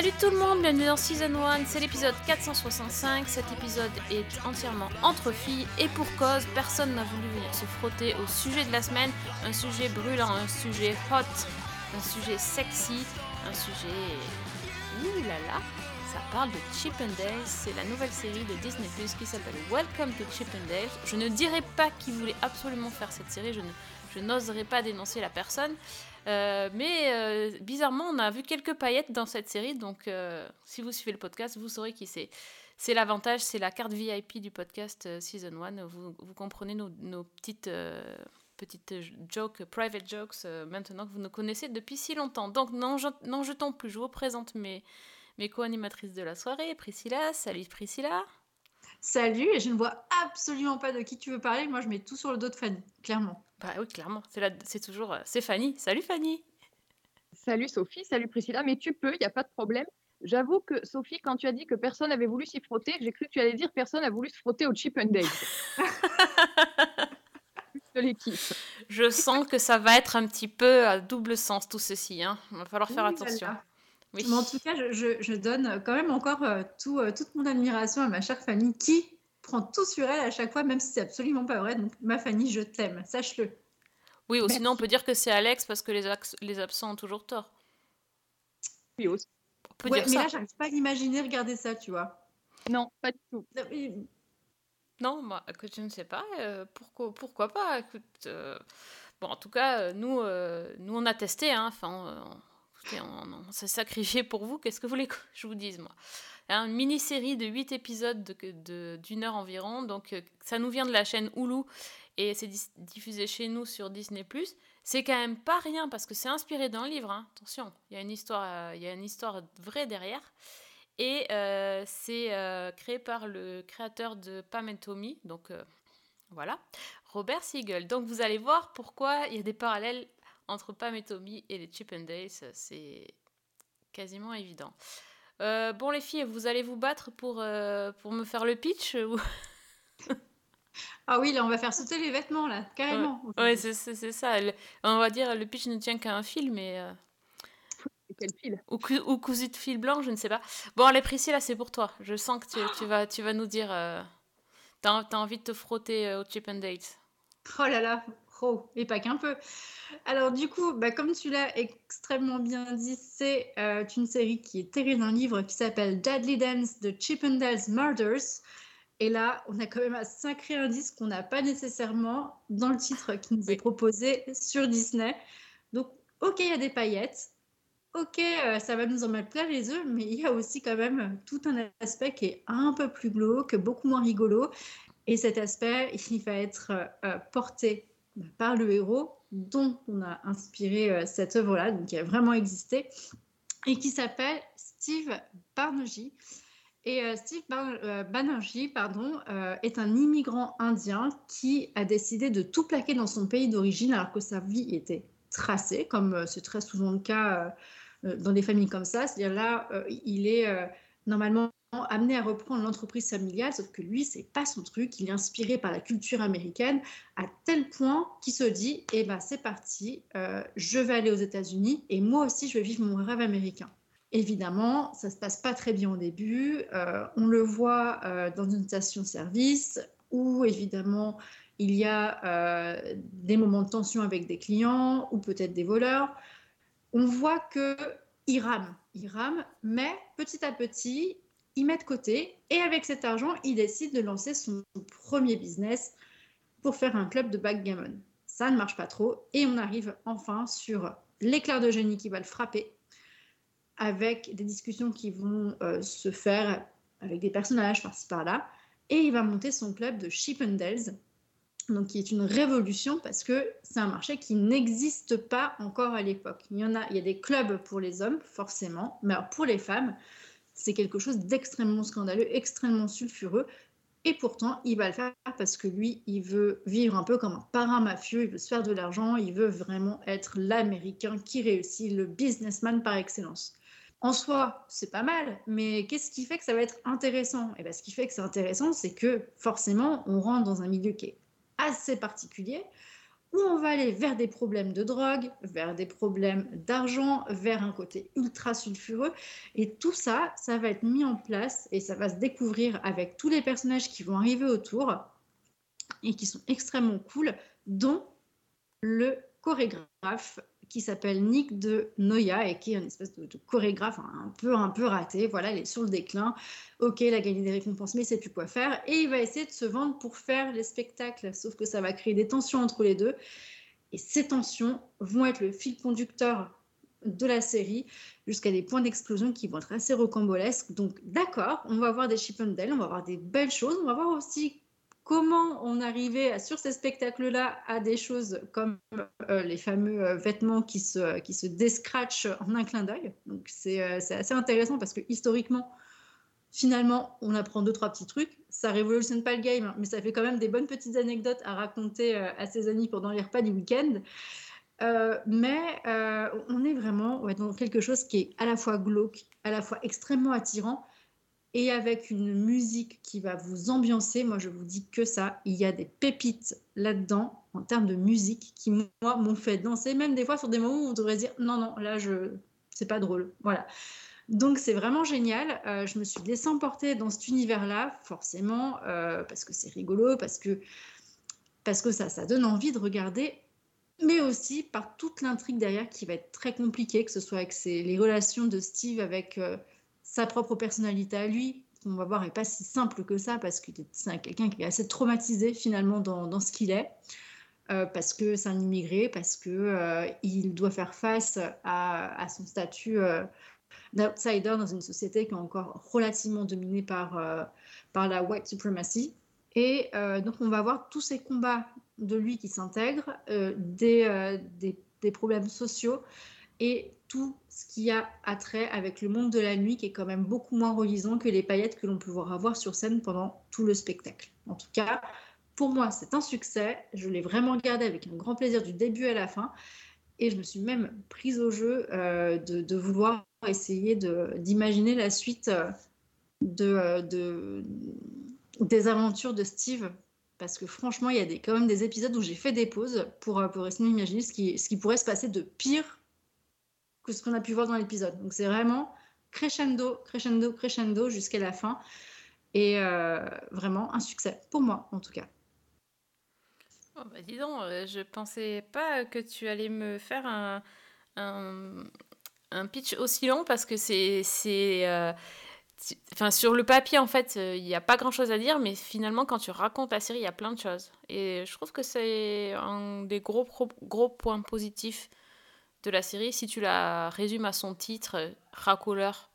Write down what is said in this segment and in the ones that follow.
Salut tout le monde, bienvenue dans Season 1, c'est l'épisode 465. Cet épisode est entièrement entre filles et pour cause, personne n'a voulu venir se frotter au sujet de la semaine, un sujet brûlant, un sujet hot, un sujet sexy, un sujet... Ouh là là, ça parle de Chip c'est la nouvelle série de Disney Plus qui s'appelle Welcome to Chip. Je ne dirais pas qui voulait absolument faire cette série, je ne- je n'oserais pas dénoncer la personne. Euh, mais euh, bizarrement, on a vu quelques paillettes dans cette série, donc euh, si vous suivez le podcast, vous saurez qui c'est. C'est l'avantage, c'est la carte VIP du podcast Season 1. Vous, comprenez nos, petites, petites jokes, private jokes, maintenant que vous nous connaissez depuis si longtemps. Donc, n'en jetons plus, je vous présente mes, mes co-animatrices de la soirée. Priscilla, salut Priscilla. Salut, et je ne vois absolument pas de qui tu veux parler. Moi, je mets tout sur le dos de Fanny, clairement. Bah oui, clairement, c'est la- c'est toujours... euh, C'est Fanny. Salut Fanny. Salut Sophie, salut Priscilla, mais tu peux, il n'y a pas de problème. J'avoue que Sophie, quand tu as dit que personne n'avait voulu s'y frotter, j'ai cru que tu allais dire personne n'a voulu se frotter au Chip and Dale. Plus de l'équipe. Je sens que ça va être un petit peu à double sens tout ceci. Hein. Il va falloir faire là attention. là. Oui. Mais en tout cas, je, je- je donne quand même encore euh, tout, euh, toute mon admiration à ma chère Fanny qui prend tout sur elle à chaque fois, même si c'est absolument pas vrai. Donc, ma Fanny, je t'aime, sache-le. Oui, ou Merci. sinon on peut dire que c'est Alex parce que les, absents ont toujours tort. Oui, aussi. On peut Ouais, dire mais ça. là, j'arrive pas à imaginer regarder ça, tu vois. Non, pas du tout. Non, mais- Non, bah, écoute, je ne sais pas. euh, pourquoi, pourquoi pas écoute, euh, Bon, en tout cas, nous, euh, nous on a testé. Hein, enfin, on, on, s'est sacrifié pour vous. Qu'est-ce que vous voulez que je vous dise, moi? Hein, Une mini-série de 8 épisodes de- de- d'une heure environ. Donc, euh, ça nous vient de la chaîne Hulu et c'est diffusé chez nous sur Disney+. C'est quand même pas rien parce que c'est inspiré d'un livre. hein, Attention, il y a une histoire, euh, y a une histoire vraie derrière. Et euh, c'est créé par le créateur de Pam and Tommy, donc voilà, Robert Siegel. Donc vous allez voir pourquoi il y a des parallèles entre Pam et Tommy et les Chip and Dale, c'est quasiment évident. Euh, bon les filles, vous allez vous battre pour, euh, pour me faire le pitch ou... Ah oui, là, on va faire sauter les vêtements, là, carrément. Ouais, c'est c'est- c'est ça. Le- on va dire le pitch ne tient qu'à un fil, mais... euh, Quel fil? Ou, cou- ou cousu de fil blanc, je ne sais pas. Bon, allez, Priscilla, c'est pour toi. Je sens que tu, tu vas, tu vas nous dire. T'as as envie de te frotter au Chip and Dale. Oh là là, oh, et pas qu'un peu. Alors du coup, bah, comme tu l'as extrêmement bien dit, c'est euh, une série qui est tirée d'un livre qui s'appelle Deadly Dance de Chip and Dale's Murders. Et là, on a quand même un sacré indice qu'on n'a pas nécessairement dans le titre qui nous est proposé sur Disney. Donc, ok, il y a des paillettes. Ok, euh, ça va nous en mettre plein les œufs, mais il y a aussi quand même tout un aspect qui est un peu plus glauque, beaucoup moins rigolo. Et cet aspect, il va être euh, porté par le héros dont on a inspiré euh, cette œuvre-là, qui a vraiment existé, et qui s'appelle Steve Banerjee. Et euh, Steve Bar- euh, Banerjee pardon, est un immigrant indien qui a décidé de tout plaquer dans son pays d'origine alors que sa vie était tracée, comme c'est très souvent le cas dans des familles comme ça. C'est-à-dire là, il est normalement amené à reprendre l'entreprise familiale, sauf que lui, c'est pas son truc. Il est inspiré par la culture américaine à tel point qu'il se dit Eh ben, c'est parti, euh, je vais aller aux États-Unis et moi aussi, je vais vivre mon rêve américain. Évidemment, ça se passe pas très bien au début. Euh, on le voit euh, dans une station-service où, évidemment, il y a des moments de tension avec des clients ou peut-être des voleurs. On voit que il rame, il rame, mais petit à petit, il met de côté et avec cet argent, il décide de lancer son premier business pour faire un club de backgammon. Ça ne marche pas trop et on arrive enfin sur l'éclair de génie qui va le frapper avec des discussions qui vont euh, se faire avec des personnages par-ci par-là et il va monter son club de Chip and Dales donc qui est une révolution parce que c'est un marché qui n'existe pas encore à l'époque. Il y en a, il y a des clubs pour les hommes forcément, mais pour les femmes, c'est quelque chose d'extrêmement scandaleux, extrêmement sulfureux. Et pourtant, il va le faire parce que lui, il veut vivre un peu comme un parrain mafieux, il veut se faire de l'argent, il veut vraiment être l'Américain qui réussit, le businessman par excellence. en soi, c'est pas mal, mais qu'est-ce qui fait que ça va être intéressant? Et bien, ce qui fait que c'est intéressant, c'est que forcément, on rentre dans un milieu qui est assez particulier, où on va aller vers des problèmes de drogue, vers des problèmes d'argent, vers un côté ultra sulfureux. Et tout ça, ça va être mis en place et ça va se découvrir avec tous les personnages qui vont arriver autour et qui sont extrêmement cool, dont le chorégraphe qui s'appelle Nick de Noya et qui est une espèce de, chorégraphe un peu, un peu raté. Voilà, il est sur le déclin. Ok, il a gagné des récompenses, mais il sait plus quoi faire. Et il va essayer de se vendre pour faire les spectacles. Sauf que ça va créer des tensions entre les deux. Et ces tensions vont être le fil conducteur de la série jusqu'à des points d'explosion qui vont être assez rocambolesques. Donc d'accord, on va voir des Chip on va voir des belles choses, on va voir aussi comment on arrivait sur ces spectacles-là à des choses comme euh, les fameux euh, vêtements qui se, qui se descratchent en un clin d'œil. Donc euh, c'est assez intéressant parce que historiquement, finalement, on apprend deux, trois petits trucs. Ça révolutionne pas le game, hein, mais ça fait quand même des bonnes petites anecdotes à raconter à ses amis pendant les repas du week-end. mais on est vraiment dans quelque chose qui est à la fois glauque, à la fois extrêmement attirant, et avec une musique qui va vous ambiancer. Moi, je vous dis que ça. Il y a des pépites là-dedans en termes de musique qui, moi, m'ont fait danser, même des fois sur des moments où on devrait dire non, non, là, je, c'est pas drôle. Voilà. Donc, c'est vraiment génial. Euh, je me suis laissée emporter dans cet univers-là, forcément, euh, parce que c'est rigolo, parce que, parce que ça, ça donne envie de regarder mais aussi par toute l'intrigue derrière qui va être très compliquée, que ce soit avec les relations de Steve avec euh, sa propre personnalité à lui, on va voir, n'est pas si simple que ça parce que c'est quelqu'un qui est assez traumatisé finalement dans, ce qu'il est. Euh, parce que c'est un immigré, parce que euh, il doit faire face à, son statut euh, d'outsider dans une société qui est encore relativement dominée par, par la white supremacy. Et donc on va voir tous ces combats de lui qui s'intègrent, des, des, problèmes sociaux et tout ce qui a attrait avec le monde de la nuit qui est quand même beaucoup moins relisant que les paillettes que l'on peut voir avoir sur scène pendant tout le spectacle. En tout cas, pour moi, c'est un succès. Je l'ai vraiment regardé avec un grand plaisir du début à la fin. Et je me suis même prise au jeu euh, de, vouloir essayer d'imaginer la suite euh, de, de, des aventures de Steve. Parce que franchement, il y a des, quand même des épisodes où j'ai fait des pauses pour, pour essayer d'imaginer ce qui, ce qui pourrait se passer de pire ce qu'on a pu voir dans l'épisode. Donc c'est vraiment crescendo, crescendo, crescendo jusqu'à la fin. Et euh, vraiment un succès, pour moi en tout cas. Oh bah dis donc, euh, je pensais pas que tu allais me faire un, un, pitch aussi long parce que c'est. Euh, enfin, sur le papier, en fait, il n'y a pas grand chose à dire, mais finalement, quand tu racontes la série, il y a plein de choses. Et je trouve que c'est un des gros, gros points positifs de la série, si tu la résumes à son titre, racoleur,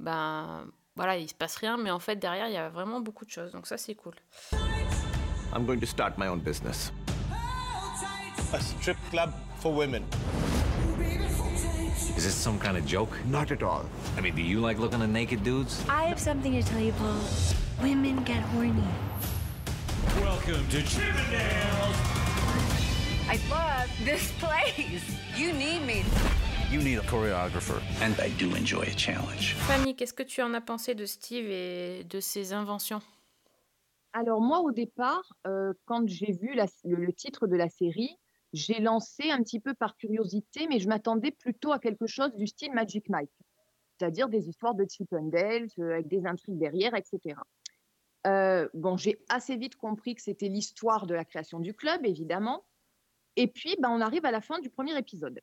ben voilà, il se passe rien, mais en fait derrière il y a vraiment beaucoup de choses, donc ça c'est cool. I'm going to start my own business. A strip club for women. Is this some kind of joke? Not at all. I mean, do you like looking at naked dudes? I have something to tell you, Paul. Women get horny. Welcome to Chippendales I love this place. You need me. You need a choreographer. And I do enjoy a challenge. Fanny, qu'est-ce que tu en as pensé de Steve et de ses inventions? Alors moi, au départ, euh, quand j'ai vu le, titre de la série, j'ai lancé un petit peu par curiosité, mais je m'attendais plutôt à quelque chose du style Magic Mike, c'est-à-dire des histoires de Chip and Dale, euh, avec des intrigues derrière, etc. Euh, bon, j'ai assez vite compris que c'était l'histoire de la création du club, évidemment, et puis, ben, on arrive à la fin du premier épisode.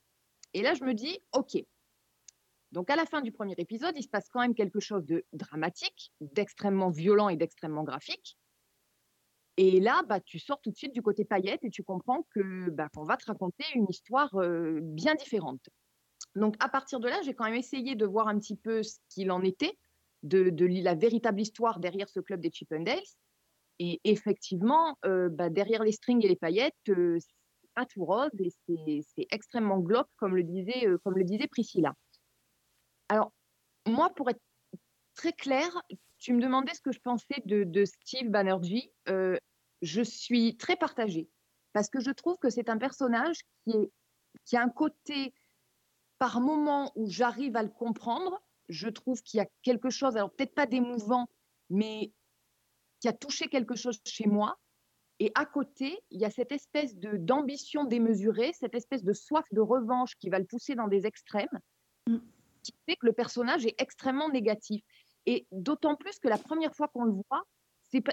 Et là, je me dis, OK. Donc, à la fin du premier épisode, il se passe quand même quelque chose de dramatique, d'extrêmement violent et d'extrêmement graphique. Et là, bah, tu sors tout de suite du côté paillette et tu comprends que bah, qu'on va te raconter une histoire euh, bien différente. Donc, à partir de là, j'ai quand même essayé de voir un petit peu ce qu'il en était, de, la véritable histoire derrière ce club des Chippendales. Et effectivement, euh, bah, derrière les strings et les paillettes, euh, pas tout rose et c'est extrêmement glauque, comme le, disait, euh, comme le disait Priscilla. Alors, moi, pour être très clair, tu me demandais ce que je pensais de, Steve Banerjee. Euh, je suis très partagée parce que je trouve que c'est un personnage qui, qui a un côté, par moment, où j'arrive à le comprendre je trouve qu'il y a quelque chose, alors peut-être pas d'émouvant, mais qui a touché quelque chose chez moi. Et à côté, il y a cette espèce de d'ambition démesurée, cette espèce de soif de revanche qui va le pousser dans des extrêmes, Mm. qui fait que le personnage est extrêmement négatif. Et d'autant plus que la première fois qu'on le voit,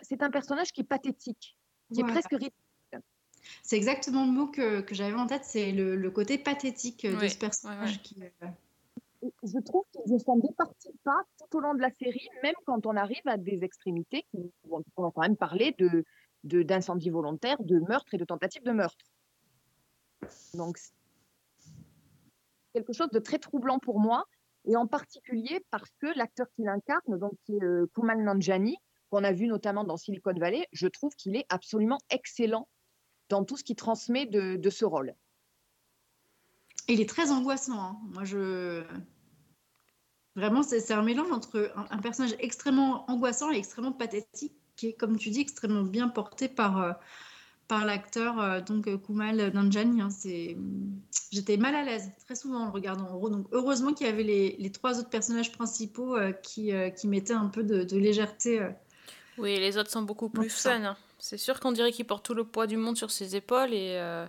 c'est un personnage qui est pathétique, qui est presque ridicule. C'est exactement le mot que, que j'avais en tête, c'est le, le côté pathétique euh, de Oui, ce personnage. ouais, ouais. Qui, euh, Je trouve qu'il ne s'en départit pas tout au long de la série, même quand on arrive à des extrémités qui vont on va quand même parler de de- d'incendie volontaire, de meurtre et de tentative de meurtre. Donc, quelque chose de très troublant pour moi, et en particulier parce que l'acteur qui l'incarne, donc qui est euh, Kumail Nanjiani, qu'on a vu notamment dans Silicon Valley, je trouve qu'il est absolument excellent dans tout ce qu'il transmet de, ce rôle. Il est très angoissant. hein. Moi, je. Vraiment, c'est un mélange entre un personnage extrêmement angoissant et extrêmement pathétique, qui est, comme tu dis, extrêmement bien porté par, euh, par l'acteur euh, donc euh, Kumail Nanjiani. hein. J'étais mal à l'aise très souvent en le regardant en gros. Donc, heureusement qu'il y avait les, les trois autres personnages principaux qui, qui mettaient un peu de, de légèreté. Oui, les autres sont beaucoup plus fun. hein. C'est sûr qu'on dirait qu'il porte tout le poids du monde sur ses épaules et euh,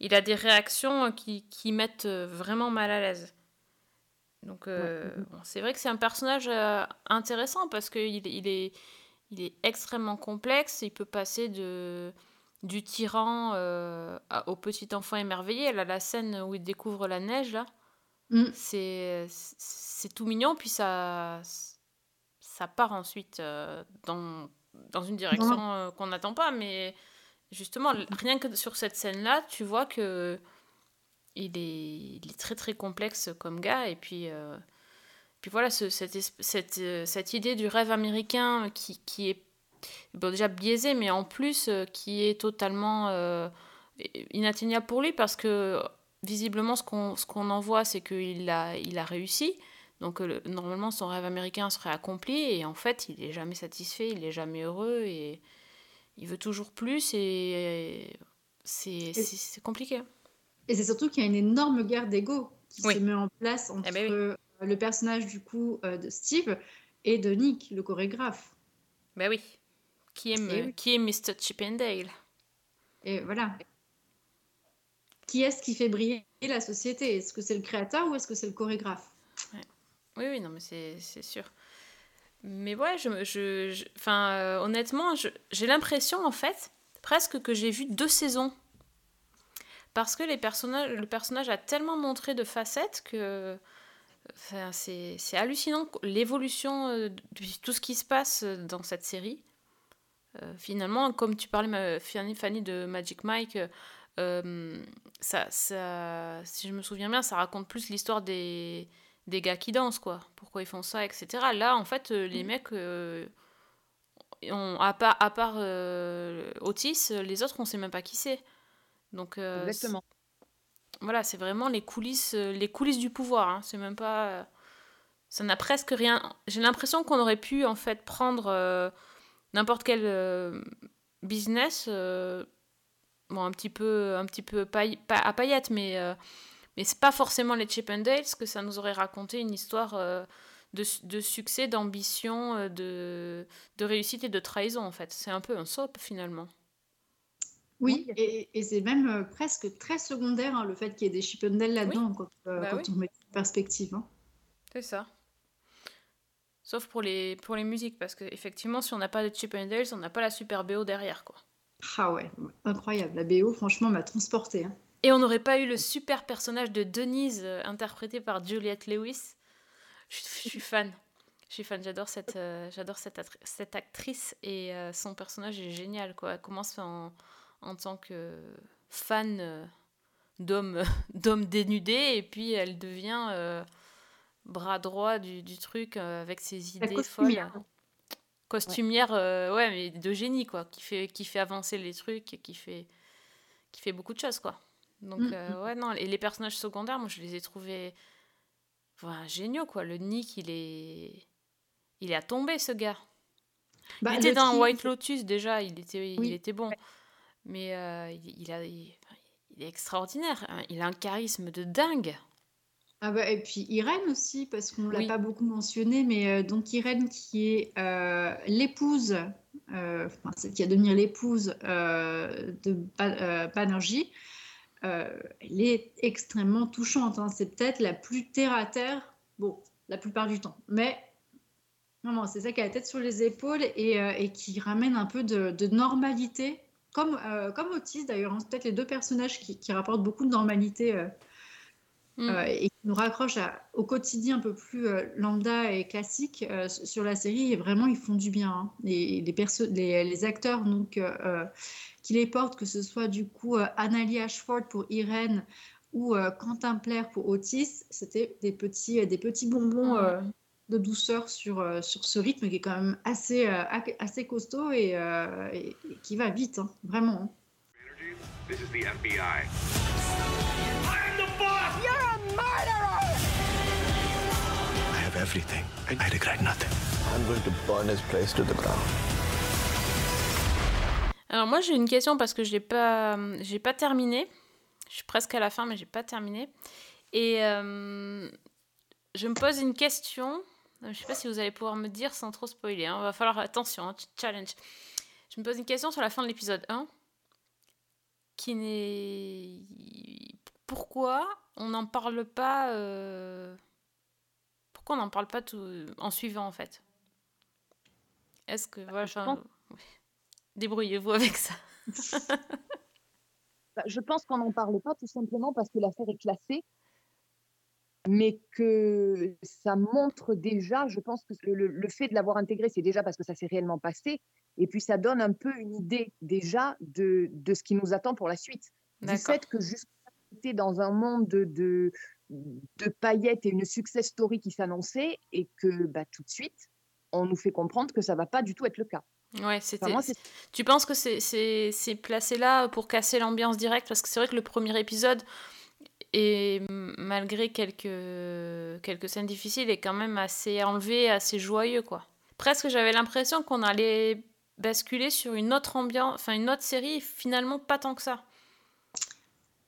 il a des réactions qui, qui mettent vraiment mal à l'aise. Donc, euh, Ouais. bon, c'est vrai que c'est un personnage euh, intéressant parce qu'il il est, il est extrêmement complexe. Il peut passer de, du tyran euh, au petit enfant émerveillé. Là, la scène où il découvre la neige, là, Mm. c'est c'est tout mignon. Puis ça, ça part ensuite euh, dans, dans une direction euh, qu'on n'attend pas. Mais justement, rien que sur cette scène-là, tu vois que il est, il est très très complexe comme gars. Et puis, puis voilà, ce- cette, cette, euh, cette idée du rêve américain qui, qui est bon, déjà biaisé, mais en plus euh, qui est totalement euh, inatteignable pour lui parce que visiblement, ce qu'on ce qu'on en voit, c'est qu'il a, il a réussi. Donc, le- normalement, son rêve américain serait accompli. Et en fait, il est jamais satisfait, il est jamais heureux. Et il veut toujours plus. Et c'est c'est- c'est compliqué. Et c'est surtout qu'il y a une énorme guerre d'ego qui Oui. se met en place entre Eh ben oui. Le personnage du coup euh, de Steve et de Nick, le chorégraphe. Ben oui. Qui oui. qui est Mr. Chippendale Et voilà. Qui est-ce qui fait briller la société? Est-ce que c'est le créateur ou est-ce que c'est le chorégraphe? Oui, oui, non, mais c'est c'est sûr. Mais ouais, je, je, je- euh, honnêtement, je- j'ai l'impression, en fait, presque que j'ai vu deux saisons. Parce que les personnages, le personnage a tellement montré de facettes que enfin, c'est hallucinant l'évolution euh, de tout ce qui se passe dans cette série. Euh, finalement, comme tu parlais, Fanny, de Magic Mike, euh, euh, ça, ça, si je me souviens bien, ça raconte plus l'histoire des, des gars qui dansent, quoi. Pourquoi ils font ça, etc. Là, en fait, euh, les mecs, euh, ont, à part, à part euh, Otis, les autres, on sait même pas qui c'est. Donc, euh, Exactement. Voilà, c'est vraiment les coulisses, euh, les coulisses du pouvoir. hein. C'est même pas. euh, Ça n'a presque rien. J'ai l'impression qu'on aurait pu, en fait, prendre euh, n'importe quel business. bon, un petit peu, un petit peu à paillettes, mais. mais c'est pas forcément les Chippendales que ça nous aurait raconté une histoire de, de succès, d'ambition, de, de réussite et de trahison en fait. C'est un peu un soap finalement. Oui, et, et c'est même euh, presque très secondaire hein, le fait qu'il y ait des Chippendales là-dedans quand, euh, Bah quand oui. on met en perspective. hein. C'est ça. Sauf pour les, pour les musiques, parce que effectivement, si on n'a pas de Chippendales, on n'a pas la super BO derrière quoi. Ah ouais, incroyable. La BO, franchement, m'a transportée. hein. Et on n'aurait pas eu le super personnage de Denise euh, interprété par Juliette Lewis. Je, suis fan. Je suis fan, j'adore cette, euh, j'adore cette, cette actrice et euh, son personnage est génial. Quoi. Elle commence en, en tant que fan euh, d'homme, d'homme dénudé et puis elle devient euh, bras droit du, du truc euh, avec ses idées costumière. folles. Costumière, euh, ouais, mais de génie, quoi, qui fait, qui fait avancer les trucs et qui fait, qui fait beaucoup de choses, quoi. Donc, Mm, euh, ouais, non, et les personnages secondaires, moi, je les ai trouvés enfin, géniaux, quoi. Le Nick, il est. Il est à tomber, ce gars. Bah, il était dans White Lotus, déjà, il était, Oui. il était bon. Mais euh, il, il a, il, il est extraordinaire. hein. Il a un charisme de dingue. Ah bah, et puis Irène aussi, parce qu'on ne l'a pas beaucoup mentionné, mais euh, donc Irène qui est euh, l'épouse, enfin, celle qui va devenir l'épouse de Ba- Banerjee, elle est extrêmement touchante. hein. C'est peut-être la plus terre à terre, bon, la plupart du temps, mais vraiment, c'est ça qui a la tête sur les épaules et, euh, et qui ramène un peu de, de normalité, comme, euh, comme Otis d'ailleurs. hein. C'est peut-être les deux personnages qui, qui rapportent beaucoup de normalité. euh, Mm. euh, et qui nous raccroche à- au quotidien un peu plus euh, lambda et classique sur la série. Et vraiment, ils font du bien. hein. Les, les, les acteurs donc, qui les portent, que ce soit du coup Annalie Ashford pour Irène ou Quentin Plaire pour Otis, c'était des petits, des petits bonbons euh, de douceur sur, euh, sur ce rythme qui est quand même assez, euh, assez costaud et, euh, et- et qui va vite, hein, vraiment. hein. This is the FBI. I'm the boss! You're a murderer! I have everything. I regret nothing. I'm going to burn his place to the ground. Alors moi j'ai une question parce que j'ai pas j'ai pas terminé. Je suis presque à la fin mais j'ai pas terminé. Et euh, je me pose une question. Je sais pas si vous allez pouvoir me dire sans trop spoiler. hein. Va falloir attention, hein, challenge. Je me pose une question sur la fin de l'épisode 1 qui n'est pourquoi on n'en parle pas euh, pourquoi on n'en parle pas tout en suivant en fait? Est-ce que voilà, enfin, pense- oui. débrouillez-vous avec ça. Bah, je pense qu'on n'en parle pas tout simplement parce que l'affaire est classée, mais que ça montre déjà, je pense que le, le fait de l'avoir intégré, c'est déjà parce que ça s'est réellement passé, et puis ça donne un peu une idée déjà de, de ce qui nous attend pour la suite. Du fait que jusqu'à était dans un monde de, de, de paillettes et une success story qui s'annonçait, et que bah, tout de suite, on nous fait comprendre que ça va pas du tout être le cas. Ouais, c'était. Enfin, tu penses que c'est placé là pour casser l'ambiance directe? Parce que c'est vrai que le premier épisode, et malgré quelques, quelques scènes difficiles, est quand même assez enlevé, assez joyeux, quoi. Presque j'avais l'impression qu'on allait basculer sur une autre ambiance, enfin une autre série, et finalement pas tant que ça.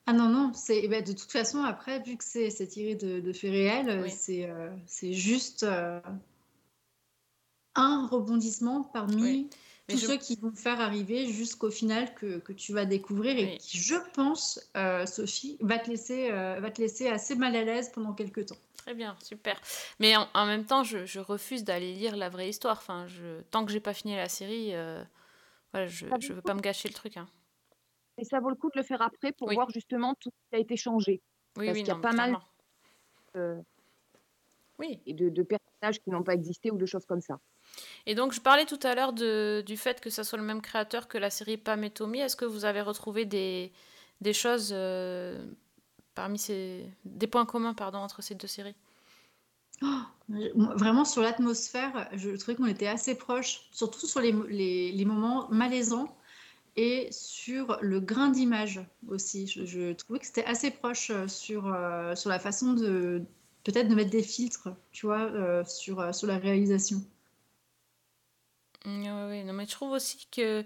Ah non, non, c'est eh ben, de toute façon, après, vu que c'est tiré de, de faits réels, euh, Oui. c'est euh, juste euh, un rebondissement parmi Oui. Mais tous je- ceux qui vont faire arriver jusqu'au final que, que tu vas découvrir et Oui. qui, je pense, euh, Sophie, va te, laisser, euh, va te laisser assez mal à l'aise pendant quelques temps. Très bien, super. Mais en, en même temps, je, je refuse d'aller lire la vraie histoire. Enfin, je, tant que j'ai pas fini la série, euh, voilà, je, je du veux pas me gâcher le truc. hein. Et ça vaut le coup de le faire après pour Oui. voir justement tout ce qui a été changé. Oui, Parce oui, qu'il y a non, pas mal euh, Oui. et de, de personnages qui n'ont pas existé ou de choses comme ça. Et donc, je parlais tout à l'heure du fait que ça soit le même créateur que la série Pam et Tommy. Est-ce que vous avez retrouvé des, choses euh, parmi ces. des points communs, pardon, entre ces deux séries? Moi, Vraiment, sur l'atmosphère, je trouvais qu'on était assez proches, surtout sur les, mo- les, les moments malaisants et sur le grain d'image aussi. Je, trouvais que c'était assez proche euh, sur, euh, sur la façon de peut-être de mettre des filtres, tu vois, sur, sur la réalisation. Ouais, ouais, non, mais je trouve aussi que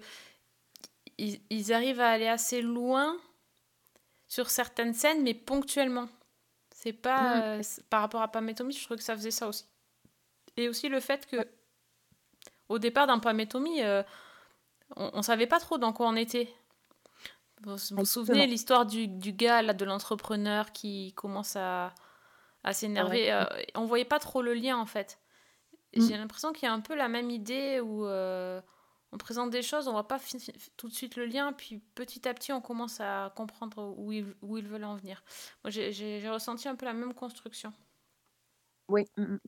ils, ils arrivent à aller assez loin sur certaines scènes, mais ponctuellement. C'est pas euh, c'est- par rapport à Pam et Tommy, je trouve que ça faisait ça aussi. Et aussi le fait que au départ dans Pam et Tommy, euh, on, on savait pas trop dans quoi on était. Vous vous Exactement. souvenez l'histoire du, du gars là de l'entrepreneur qui commence à, à s'énerver. euh, on voyait pas trop le lien en fait. Mm. J'ai l'impression qu'il y a un peu la même idée où euh, on présente des choses, on voit pas tout de suite le lien, puis petit à petit on commence à comprendre où ils, où ils veulent en venir. Moi j'ai- ressenti un peu la même construction. Oui, mm, mm.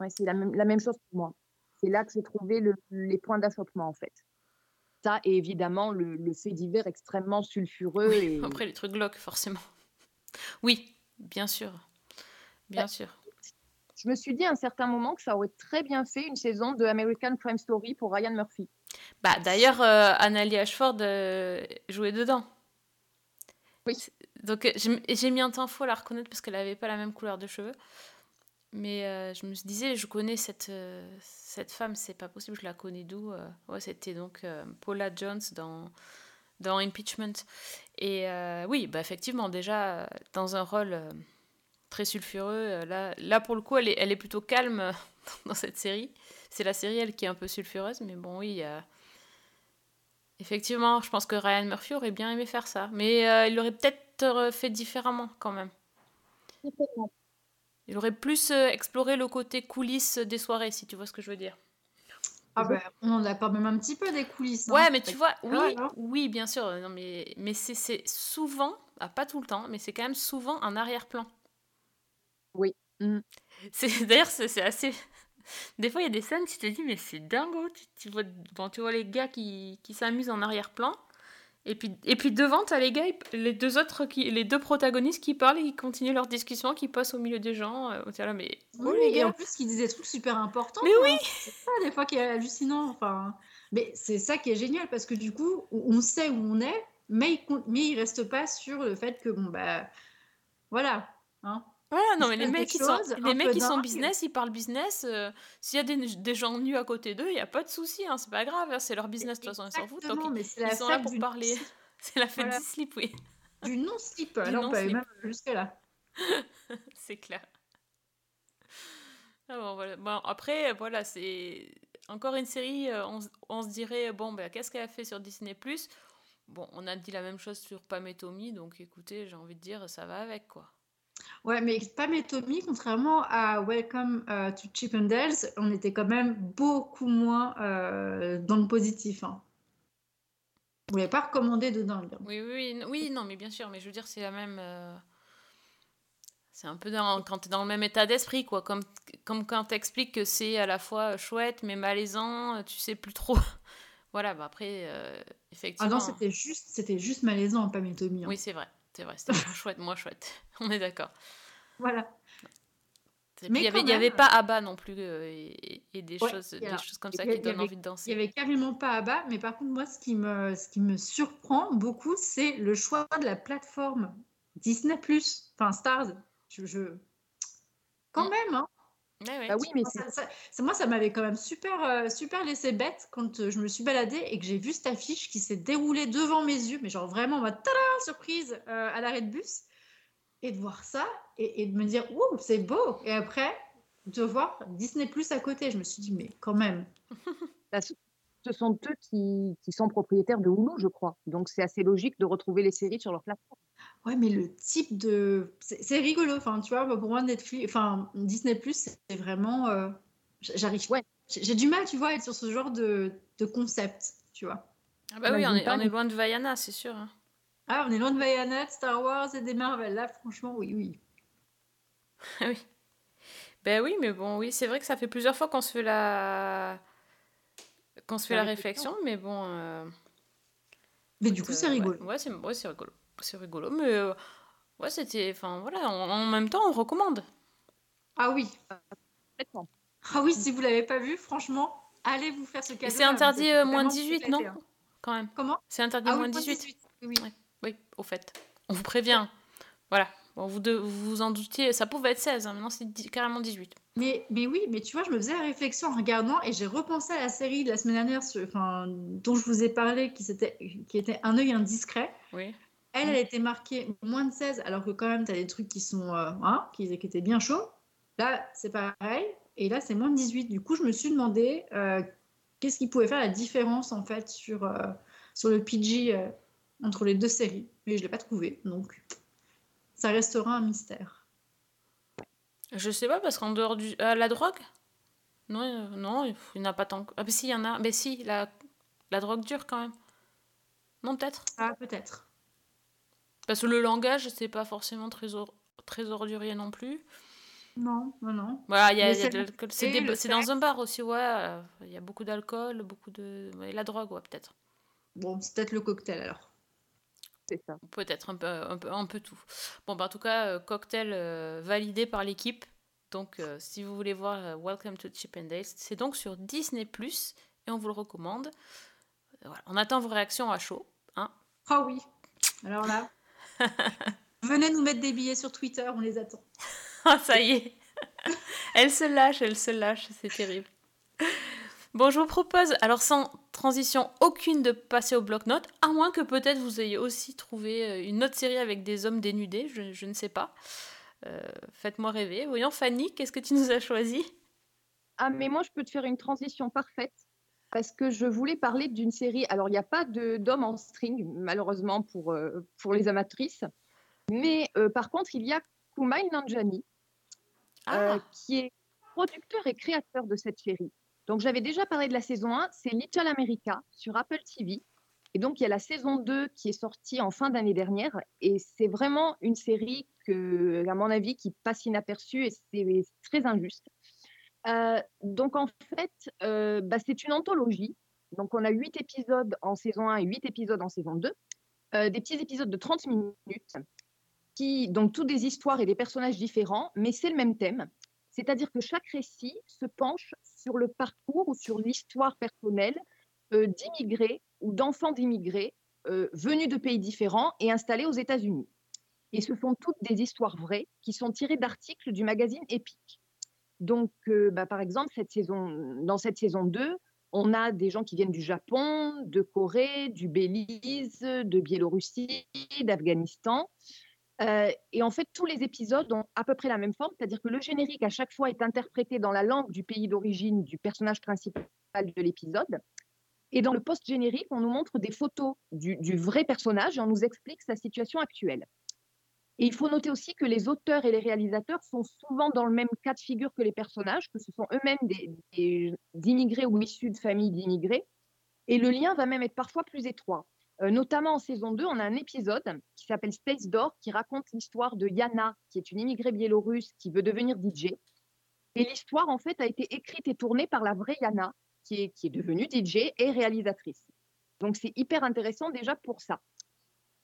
Ouais, c'est la même, la même chose pour moi. C'est là que j'ai trouvé le- les points d'achoppement en fait. Ça et évidemment le, le fait divers extrêmement sulfureux. Oui, et... Après les trucs glauques forcément. Oui, bien sûr. Bien sûr. Je me suis dit à un certain moment que ça aurait très bien fait une saison de American Crime Story pour Ryan Murphy. Bah, D'ailleurs, euh, Annalie Ashford euh, jouait dedans. Oui. Donc euh, j'ai mis un temps fou à la reconnaître parce qu'elle avait pas la même couleur de cheveux. Mais euh, je me disais, je connais cette, cette femme, c'est pas possible, je la connais d'où Ouais, c'était donc Paula Jones dans, dans Impeachment. Et oui, bah, effectivement, déjà, dans un rôle très sulfureux. Euh, Là, là pour le coup, elle est, elle est plutôt calme dans cette série. C'est la série, elle, qui est un peu sulfureuse, mais bon, oui, il y a- Effectivement, je pense que Ryan Murphy aurait bien aimé faire ça. Mais euh, il l'aurait peut-être euh, fait différemment, quand même. Il aurait plus euh, exploré le côté coulisses des soirées, si tu vois ce que je veux dire. Ah ben, on en a quand même un petit peu des coulisses. hein. Ouais, mais tu vois, oui, Ouais, hein. oui, bien sûr. Non, mais mais c'est c'est souvent, ah, pas tout le temps, mais c'est quand même souvent un arrière-plan. Oui. Mm. C'est d'ailleurs c'est assez. Des fois, il y a des scènes, tu te dis, mais c'est dingo. Tu, tu vois, bon, tu vois les gars qui, qui s'amusent en arrière-plan. Et puis, et puis devant, tu as les gars, les deux autres, qui, les deux protagonistes qui parlent et qui continuent leur discussion, qui passent au milieu des gens. Euh, là, mais oh, Oui, les et en plus, qui disent des trucs super importants. Mais oui C'est ça, des fois, qui est hallucinant. Enfin, mais c'est ça qui est génial, parce que du coup, on sait où on est, mais il, mais il reste pas sur le fait que, bon, bah, voilà. Hein. Voilà, non, mais les mecs, qui sont, les mecs qui sont business, ils parlent business. euh, S'il y a des, des gens nus à côté d'eux, il n'y a pas de souci, hein, c'est pas grave, hein, c'est leur business, de toute façon, ils s'en foutent. Donc, ils- sont là pour parler. C'est la fête Voilà. du slip, oui. Du non-slip. Là, on peut aller même jusque-là. c'est clair. Ah bon, voilà. Bon, après, voilà, c'est encore une série, euh, on, on se dirait, bon, ben, qu'est-ce qu'elle a fait sur Disney ⁇ Bon, on a dit la même chose sur Pam et Tommy, donc écoutez, j'ai envie de dire, ça va avec, quoi. Ouais, mais Pam et Tommy, contrairement à Welcome euh, to Chippendales, on était quand même beaucoup moins euh, dans le positif. Hein. On ne pas recommandé de dingue. hein. Oui, oui, oui, non, mais bien sûr, mais je veux dire, c'est la même. euh, C'est un peu dans, quand tu es dans le même état d'esprit, quoi. Comme, comme quand tu expliques que c'est à la fois chouette, mais malaisant, tu sais plus trop. voilà, bah après, euh, Ah effectivement. non, c'était juste, c'était juste malaisant, Pam et Tommy. hein. Oui, c'est vrai, c'est vrai, c'était moins chouette, moins chouette. On est d'accord. Voilà. Il y avait, il avait pas Abba non plus, euh, et, et des, Ouais, choses, et des choses comme il ça qui il donnent avait- envie de Il danser. n'y avait carrément pas bas, mais par contre, moi, ce qui me, ce qui me surprend beaucoup, c'est le choix de la plateforme Disney+, enfin Stars. Je, je- Quand Mm. même, hein. Ouais. Bah oui, mais Ça- c'est ça- ça- moi, ça m'avait quand même super, euh, super laissé bête quand euh, je me suis baladée et que j'ai vu cette affiche qui s'est déroulée devant mes yeux, mais genre vraiment tada, surprise euh, à l'arrêt de bus. Et de voir ça et, et de me dire, ouh, c'est beau. Et après, de voir Disney Plus à côté, je me suis dit, mais quand même. Ce ce sont eux qui, qui sont propriétaires de Hulu, je crois. Donc c'est assez logique de retrouver les séries sur leur plateforme. Ouais, mais le type de. C'est rigolo. Enfin, tu vois, pour moi, Netflix. Enfin, Disney Plus, c'est vraiment. euh, J'arrive. Ouais. J'ai du mal, tu vois, à être sur ce genre de, de concept, tu vois. Ah bah oui, on Imagine est, on est loin de Vaiana, c'est sûr. hein. Ah, on est loin de Vaiana, de Star Wars et des Marvel. Là, franchement, oui, oui. oui. Ben oui, mais bon, oui, c'est vrai que ça fait plusieurs fois qu'on se fait la qu'on se fait la La réflexion, mais bon. euh, Mais du coup, euh, c'est rigolo. Ouais, c'est ouais, c'est rigolo. C'est rigolo, mais euh, ouais, c'était. Enfin voilà, en, en même temps, on recommande. Ah oui. Ah oui, si vous l'avez pas vu, franchement, allez vous faire ce cadeau. C'est interdit euh, moins de 18, non hein. Quand même. Comment C'est interdit Ah oui, moins de 18. 18. Oui, oui. Oui, au fait. On vous prévient. Voilà. Bon, vous, de- vous vous en doutiez, ça pouvait être 16, hein, maintenant c'est dix- carrément 18. Mais, mais oui, mais tu vois, je me faisais la réflexion en regardant et j'ai repensé à la série de la semaine dernière sur- enfin, dont je vous ai parlé, qui, s'était- qui était Un œil indiscret. Oui. Elle, elle était marquée moins de 16, alors que quand même, tu as des trucs qui sont euh, hein, qui, qui étaient bien chauds. Là, c'est pareil. Et là, c'est moins de 18. Du coup, je me suis demandé euh, qu'est-ce qui pouvait faire la différence, en fait, sur, euh, sur le PG entre les deux séries. Mais je ne l'ai pas trouvé. Donc, ça restera un mystère. Je sais pas, parce qu'en dehors du. la drogue? Non, non, il n'y en a pas tant. Ah, mais si, il y en a. Mais si, la, la drogue dure quand même. Non, peut-être? Ah, peut-être. Parce que le langage, c'est pas forcément très, or- très ordurier non plus. Non, non, non. Voilà, il y a, y a de. C'est des- c'est dans un bar aussi, ouais. euh, Il y a beaucoup d'alcool, beaucoup de. la drogue, ouais, peut-être. Bon, c'est peut-être le cocktail alors. C'est ça. Peut-être un peu, un, peu, un peu tout. Bon, bah, en tout cas, euh, cocktail euh, validé par l'équipe. Donc, euh, si vous voulez voir euh, Welcome to Chip and Dale, c'est donc sur Disney Plus et on vous le recommande. Voilà. On attend vos réactions à chaud. Hein Ah oui. Alors là, venez nous mettre des billets sur Twitter, on les attend. Ah, ça y est. elle se lâche, elle se lâche, c'est terrible. Bon, je vous propose, alors sans transition aucune, de passer au bloc-notes, à moins que peut-être vous ayez aussi trouvé euh, une autre série avec des hommes dénudés, je, je ne sais pas. Euh, faites-moi rêver. Voyons, Fanny, qu'est-ce que tu nous as choisi? Ah, mais moi, je peux te faire une transition parfaite parce que je voulais parler d'une série. Alors, il n'y a pas d'homme en string, malheureusement, pour, euh, pour les amatrices. Mais euh, par contre, il y a Kumail Nanjiani, Ah. euh, qui est producteur et créateur de cette série. Donc, j'avais déjà parlé de la saison 1, c'est Little America sur Apple TV. Et donc, il y a la saison 2 qui est sortie en fin d'année dernière. Et c'est vraiment une série que, à mon avis, qui passe inaperçue et c'est très injuste. Donc, en fait, bah, c'est une anthologie. Donc, on a 8 épisodes en saison 1 et 8 épisodes en saison 2. Euh, des petits épisodes de 30 minutes, qui, donc, tous des histoires et des personnages différents, mais c'est le même thème. C'est-à-dire que chaque récit se penche sur le parcours ou sur l'histoire personnelle d'immigrés ou d'enfants d'immigrés venus de pays différents et installés aux États-Unis. Et ce sont toutes des histoires vraies qui sont tirées d'articles du magazine Epic. Donc, bah, par exemple, cette saison, dans cette saison 2, on a des gens qui viennent du Japon, de Corée, du Belize, de Biélorussie, d'Afghanistan. Et en fait, tous les épisodes ont à peu près la même forme, c'est-à-dire que le générique à chaque fois est interprété dans la langue du pays d'origine du personnage principal de l'épisode. Et dans le post-générique, on nous montre des photos du vrai personnage et on nous explique sa situation actuelle. Et il faut noter aussi que les auteurs et les réalisateurs sont souvent dans le même cas de figure que les personnages, que ce sont eux-mêmes des, immigrés ou issus de familles d'immigrés. Et le lien va même être parfois plus étroit. Euh, notamment en saison 2, on a un épisode qui s'appelle Space Door qui raconte l'histoire de Yana, qui est une immigrée biélorusse qui veut devenir DJ. Et l'histoire, en fait, a été écrite et tournée par la vraie Yana, qui est devenue DJ et réalisatrice. Donc, c'est hyper intéressant déjà pour ça.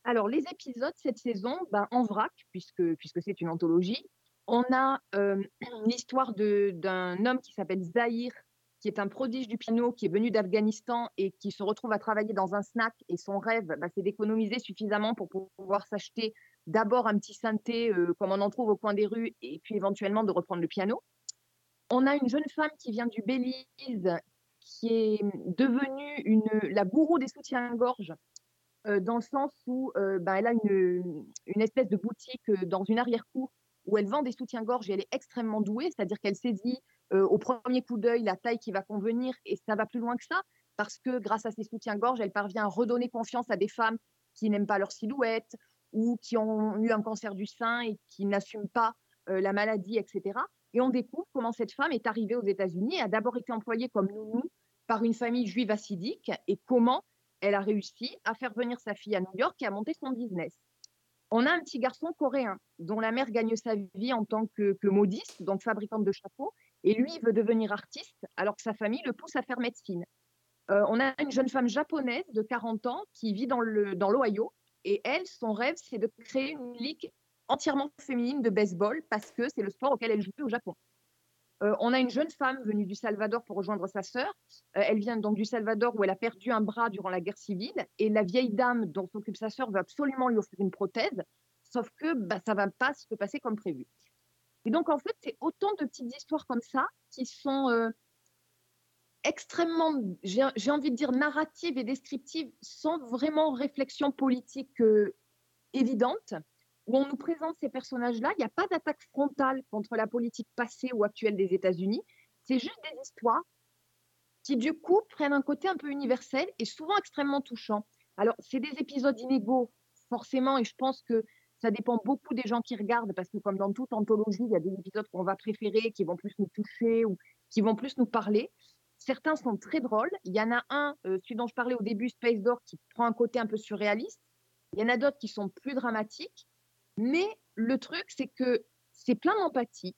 Alors, les épisodes cette saison, ben, en vrac, puisque, puisque c'est une anthologie, on a euh, l'histoire d'un homme qui s'appelle Zahir, qui est un prodige du piano, qui est venu d'Afghanistan et qui se retrouve à travailler dans un snack. Et son rêve, bah, c'est d'économiser suffisamment pour pouvoir s'acheter d'abord un petit synthé, comme on en trouve au coin des rues, et puis éventuellement de reprendre le piano. On a une jeune femme qui vient du Belize, qui est devenue une, la gourou des soutiens-gorge, dans le sens où bah, elle a une, une espèce de boutique dans une arrière-cour où elle vend des soutiens-gorge et elle est extrêmement douée, c'est-à-dire qu'elle saisit au premier coup d'œil la taille qui va convenir et ça va plus loin que ça parce que grâce à ses soutiens-gorge, elle parvient à redonner confiance à des femmes qui n'aiment pas leur silhouette ou qui ont eu un cancer du sein et qui n'assument pas la maladie, etc. Et on découvre comment cette femme est arrivée aux États-Unis, a d'abord été employée comme nounou par une famille juive assidique et comment elle a réussi à faire venir sa fille à New York et à monter son business. On a un petit garçon coréen dont la mère gagne sa vie en tant que, modiste, donc fabricante de chapeaux, et lui veut devenir artiste alors que sa famille le pousse à faire médecine. Euh, on a une jeune femme japonaise de 40 ans qui vit dans le- dans l'Ohio et elle, son rêve, c'est de créer une ligue entièrement féminine de baseball parce que c'est le sport auquel elle joue au Japon. Euh, on a une jeune femme venue du Salvador pour rejoindre sa sœur. Euh, elle vient donc du Salvador où elle a perdu un bras durant la guerre civile et la vieille dame dont s'occupe sa sœur veut absolument lui offrir une prothèse, sauf que bah, ça va pas se passer comme prévu. Et donc en fait, c'est autant de petites histoires comme ça qui sont euh, extrêmement, j'ai envie de dire, narratives et descriptives sans vraiment réflexion politique évidente où on nous présente ces personnages-là. Il n'y a pas d'attaque frontale contre la politique passée ou actuelle des États-Unis. C'est juste des histoires qui, du coup, prennent un côté un peu universel et souvent extrêmement touchant. Alors, c'est des épisodes inégaux, forcément, et je pense que ça dépend beaucoup des gens qui regardent, parce que comme dans toute anthologie, il y a des épisodes qu'on va préférer, qui vont plus nous toucher ou qui vont plus nous parler. Certains sont très drôles. Il y en a un, euh, celui dont je parlais au début, Space Door, qui prend un côté un peu surréaliste. Il y en a d'autres qui sont plus dramatiques. Mais le truc, c'est que c'est plein d'empathie.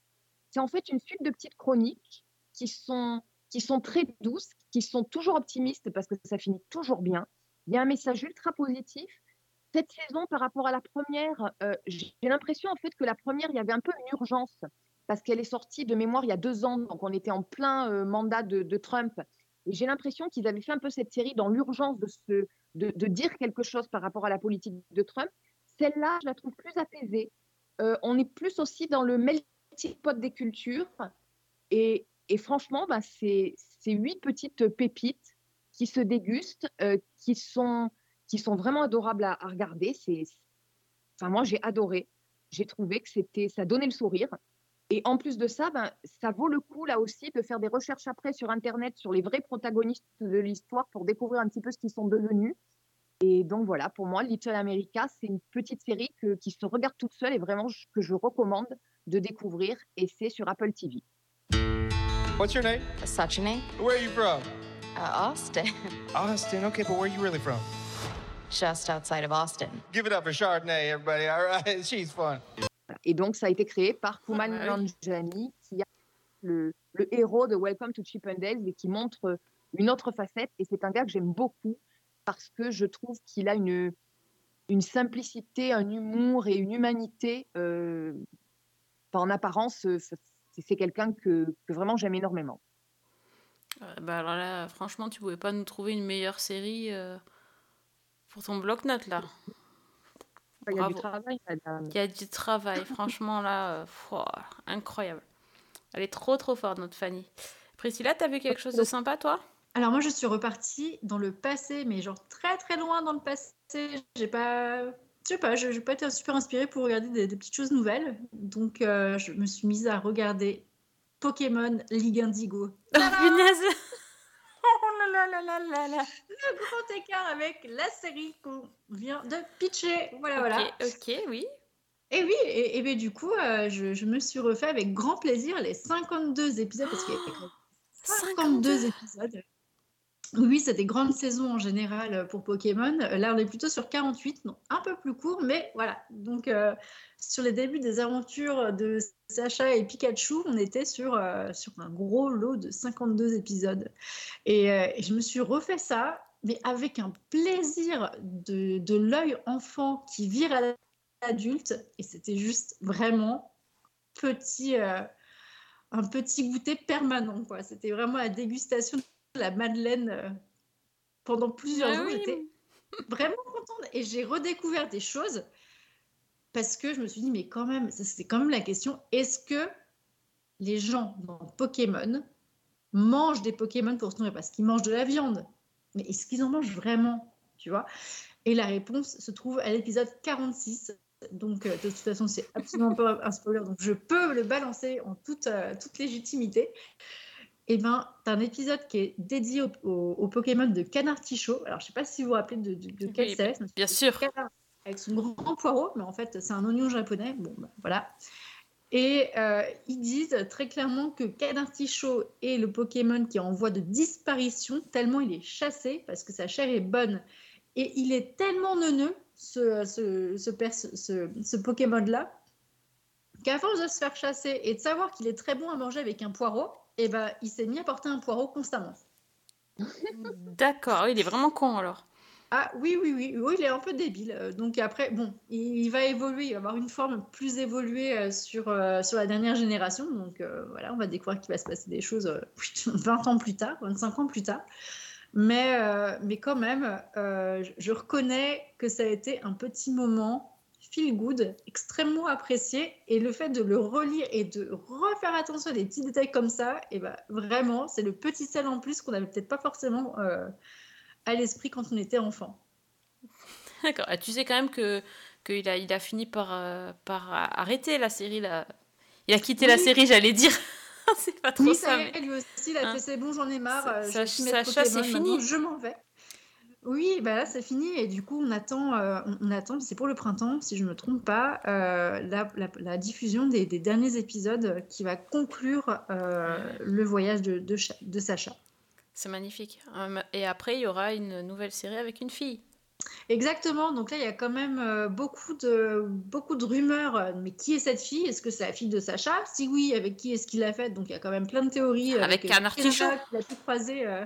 C'est en fait une suite de petites chroniques qui sont, qui sont très douces, qui sont toujours optimistes parce que ça finit toujours bien. Il y a un message ultra positif. Cette saison, par rapport à la première, euh, j'ai l'impression en fait que la première, il y avait un peu une urgence parce qu'elle est sortie de mémoire il y a deux ans, donc on était en plein euh, mandat de, Trump. Et j'ai l'impression qu'ils avaient fait un peu cette série dans l'urgence de, de dire quelque chose par rapport à la politique de Trump. Celle-là, je la trouve plus apaisée. Euh, on est plus aussi dans le melting pot des cultures. Et, franchement, bah, c'est huit petites pépites qui se dégustent, euh, qui, sont, vraiment adorables à, regarder. Enfin, moi, j'ai adoré. j'ai trouvé que c'était, ça donnait le sourire. Et en plus de ça, ben, ça vaut le coup là aussi de faire des recherches après sur Internet sur les vrais protagonistes de l'histoire pour découvrir un petit peu ce qu'ils sont devenus. Et donc voilà, pour moi, Little America, c'est une petite série que, qui se regarde toute seule et vraiment que je recommande de découvrir. Et c'est sur Apple TV. What's your name? Sachine. Where are you from? Uh, Austin. Austin. Okay, but where are you really from? Just outside of Austin. Give it up for Chardonnay, everybody. All right, she's fun. Et donc, ça a été créé par Kuman Ah oui. Nanjiani, qui est le, le héros de Welcome to Chippendales et qui montre une autre facette. Et c'est un gars que j'aime beaucoup parce que je trouve qu'il a une, une simplicité, un humour et une humanité. euh, en apparence, euh, c'est quelqu'un que, que vraiment j'aime énormément. Euh, bah alors là, franchement, tu pouvais pas nous trouver une meilleure série euh, pour ton bloc-notes là. Il y a du travail, madame. Il y a du travail, franchement là, incroyable. Elle est trop trop forte notre Fanny. Priscilla, t'as vu quelque chose de sympa toi? Alors moi, je suis repartie dans le passé, mais genre très très loin dans le passé. J'ai pas, je sais pas, je n'ai pas été super inspirée pour regarder des, des petites choses nouvelles. Donc euh, je me suis mise à regarder Pokémon Ligue Indigo. Oh punaise Oh là là là là là là Le grand écart avec la série qu'on vient de pitcher. Voilà, Ok, voilà. ok, oui. Et oui, et, et ben, du coup, euh, je, je me suis refait avec grand plaisir les 52 épisodes parce qu'il y a quand même 52 épisodes. Oui, c'est des grandes saisons en général euh, pour Pokémon. Là, on est plutôt sur 48, donc un peu plus court, mais voilà. Donc, euh, sur les débuts des aventures de Sacha et Pikachu, on était sur, euh, sur un gros lot de 52 épisodes. Et, euh, je me suis refait ça, mais avec un plaisir de, de l'œil enfant qui vire à l'adulte. Et c'était juste vraiment petit, euh, un petit goûter permanent. C'était vraiment la dégustation la Madeleine euh, pendant plusieurs Ah jours. oui. J'étais vraiment contente. Et j'ai redécouvert des choses parce que je me suis dit, mais quand même, c'était quand même la question, est-ce que les gens dans Pokémon mangent des Pokémon pour se nourrir? Parce qu'ils mangent de la viande. Mais est-ce qu'ils en mangent vraiment Tu vois? Et la réponse se trouve à l'épisode 46. Donc, euh, de toute façon, c'est absolument pas un spoiler. Donc, je peux le balancer en toute, euh, toute légitimité. Et ben, tu as un épisode qui est dédié au, au- au Pokémon de Canartichaud. Alors, je sais pas si vous vous rappelez de, de, de quel c'est. bien sûr. Canard avec son grand poireau, mais en fait, c'est un oignon japonais. Bon, ben, voilà. Et euh, ils disent très clairement que Canartichaud est le Pokémon qui est en voie de disparition, tellement il est chassé, parce que sa chair est bonne. Et il est tellement neuneux, ce- ce Pokémon-là, qu'à force de se faire chasser et de savoir qu'il est très bon à manger avec un poireau, et ben, il s'est mis à porter un poireau constamment. D'accord, il est vraiment con alors. Ah oui, oui, oui, oui, il est un peu débile. Euh, Donc après, bon, il, il va évoluer, il va avoir une forme plus évoluée euh, sur, euh, sur la dernière génération. Donc euh, voilà, on va découvrir qu'il va se passer des choses euh, 20 ans plus tard, 25 ans plus tard. Mais, mais quand même, je, je reconnais que ça a été un petit moment feel good, extrêmement apprécié. Et le fait de le relire et de refaire attention à des petits détails comme ça, et ben vraiment, c'est le petit sel en plus qu'on n'avait peut-être pas forcément euh, à l'esprit quand on était enfant. D'accord. Ah, tu sais quand même que qu'il a, il a fini par, euh, par arrêter la série là. Il a quitté la série, j'allais dire. c'est pas trop Oui, ça. ça mais- lui aussi, il a Hein. fait c'est bon, j'en ai marre. Euh, je mettre Sacha, c'est fini. Je m'en vais. Oui, bah là c'est fini et du coup on attend, euh, on, on attend, c'est pour le printemps si je me trompe pas, euh, la, la- la diffusion des, des derniers épisodes qui va conclure euh, le voyage de, de, Cha- de Sacha. C'est magnifique. Et après, il y aura une nouvelle série avec une fille. Exactement, donc là il y a quand même beaucoup, de, beaucoup de rumeurs. Mais qui est cette fille? Est-ce que c'est la fille de Sacha? Si oui, avec qui est-ce qu'il l'a faite? Donc il y a quand même plein de théories. Avec que un artichaut. Qu'il a croiser euh,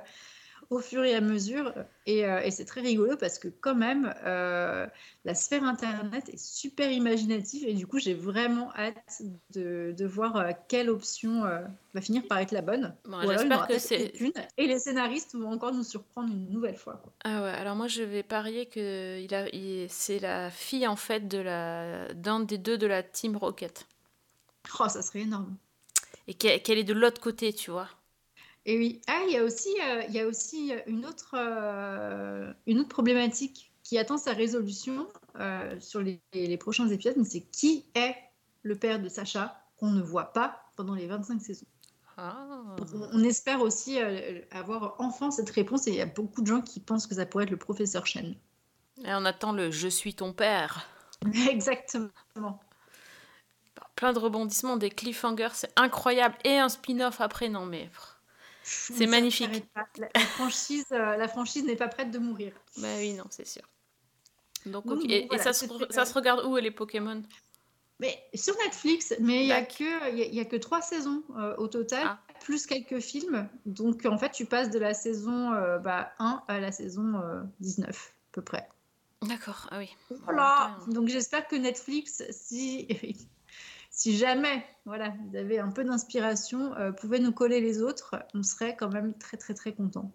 au fur et à mesure. Et, euh, et c'est très rigolo parce que quand même, euh, la sphère Internet est super imaginative. Et du coup, j'ai vraiment hâte de, de voir euh, quelle option va finir par être la bonne. Bon, j'espère que c'est- qu'une. Et les scénaristes vont encore nous surprendre une nouvelle fois. quoi. Ah ouais, alors moi je vais parier que il a, il- c'est la fille en fait de la d'un des deux de la Team Rocket. Oh, ça serait énorme. Et qu'elle est de l'autre côté, tu vois. Et oui, ah, il y a aussi, euh, il y a aussi une, autre, euh, une autre problématique qui attend sa résolution euh, sur les, les prochains épisodes. Mais c'est qui est le père de Sacha qu'on ne voit pas pendant les 25 saisons. Ah. On, espère aussi euh, avoir enfin cette réponse. Et il y a beaucoup de gens qui pensent que ça pourrait être le professeur Chen. Et on attend le Je suis ton père. Exactement. Plein de rebondissements, des cliffhangers, c'est incroyable. Et un spin-off après, non mais. C'est magnifique. La, la franchise, euh, la franchise n'est pas prête de mourir. Bah oui, non, c'est sûr. Donc, Donc, ok. bon, Et, ça, se, ça regarde où les Pokémon? Mais sur Netflix, mais il y a que y a- il y a que trois saisons euh, au total, Ah. plus quelques films. Donc en fait, tu passes de la saison euh, bah, 1 à la saison euh, 19 à peu près. D'accord, ah oui. Voilà. Donc j'espère que Netflix, si si jamais voilà, vous avez un peu d'inspiration, euh, pouvez nous coller les autres, on serait quand même très très très content.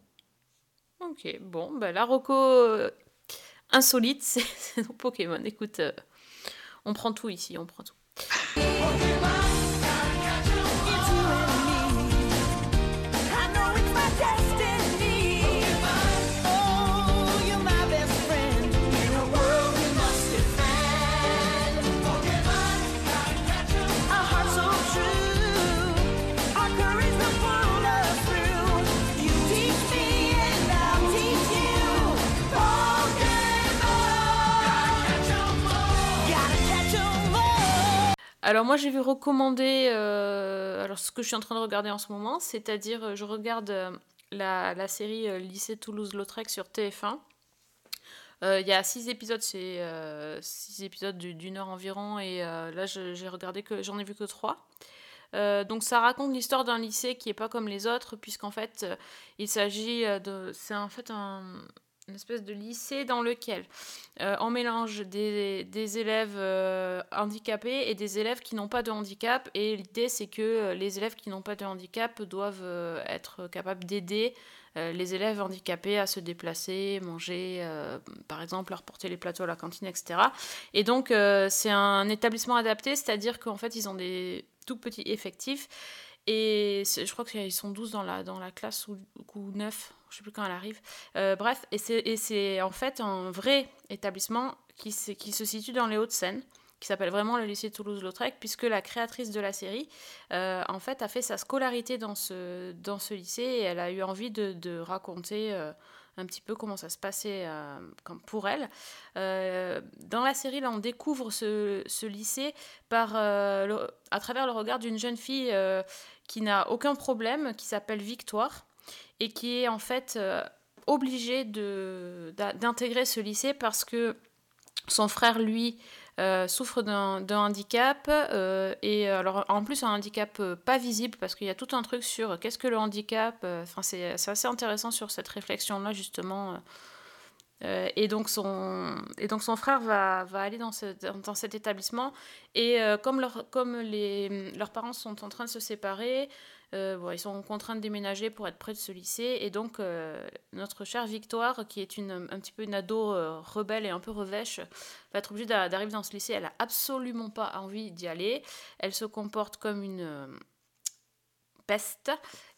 Ok, bon, bah, la Rocco euh, insolite, c'est nos Pokémon. Écoute, euh, on prend tout ici, on prend tout. Alors moi j'ai vu recommander euh, ce que je suis en train de regarder en ce moment, c'est-à-dire euh, je regarde euh, la, série Lycée Toulouse-Lautrec sur TF1. Euh, Il y a six épisodes, c'est six épisodes du- d'une heure environ, et là je- j'ai regardé que j'en ai vu que trois. Donc ça raconte l'histoire d'un lycée qui est pas comme les autres, puisqu'en fait il s'agit de, c'est en fait un, une espèce de lycée dans lequel euh, on mélange des, des élèves euh, handicapés et des élèves qui n'ont pas de handicap. Et l'idée, c'est que euh, les élèves qui n'ont pas de handicap doivent être capables d'aider les élèves handicapés à se déplacer, manger, par exemple, leur porter les plateaux à la cantine, etc. Et donc, c'est un établissement adapté, c'est-à-dire qu'en fait, ils ont des tout petits effectifs. Et je crois qu'ils sont 12 dans la, dans la classe ou, ou 9, je sais plus quand elle arrive. Euh, bref, et c'est- en fait un vrai établissement qui, se- situe dans les Hauts-de-Seine, qui s'appelle vraiment le lycée Toulouse-Lautrec, puisque la créatrice de la série, euh, en fait, a fait sa scolarité dans ce, lycée et elle a eu envie de, raconter euh, un petit peu comment ça se passait pour elle. Dans la série, on découvre ce, lycée à travers le regard d'une jeune fille qui n'a aucun problème, qui s'appelle Victoire, et qui est en fait euh, d'a- d'intégrer ce lycée parce que son frère, lui, euh, souffre d'un handicap, euh, et alors en plus un handicap pas visible, parce qu'il y a tout un truc sur qu'est-ce que le handicap, enfin c'est assez intéressant sur cette réflexion-là justement. euh. Euh, et, donc son, et donc son frère va, va aller dans, ce- dans, cet établissement, et comme, leur, comme les, leurs parents sont en train de se séparer, euh, ils sont contraints de déménager pour être près de ce lycée. Et donc, euh, notre chère Victoire, qui est une, un petit peu une ado euh, rebelle et un peu revêche, va être obligée d'a- d'arriver dans ce lycée. Elle a absolument pas envie d'y aller. Elle se comporte comme une peste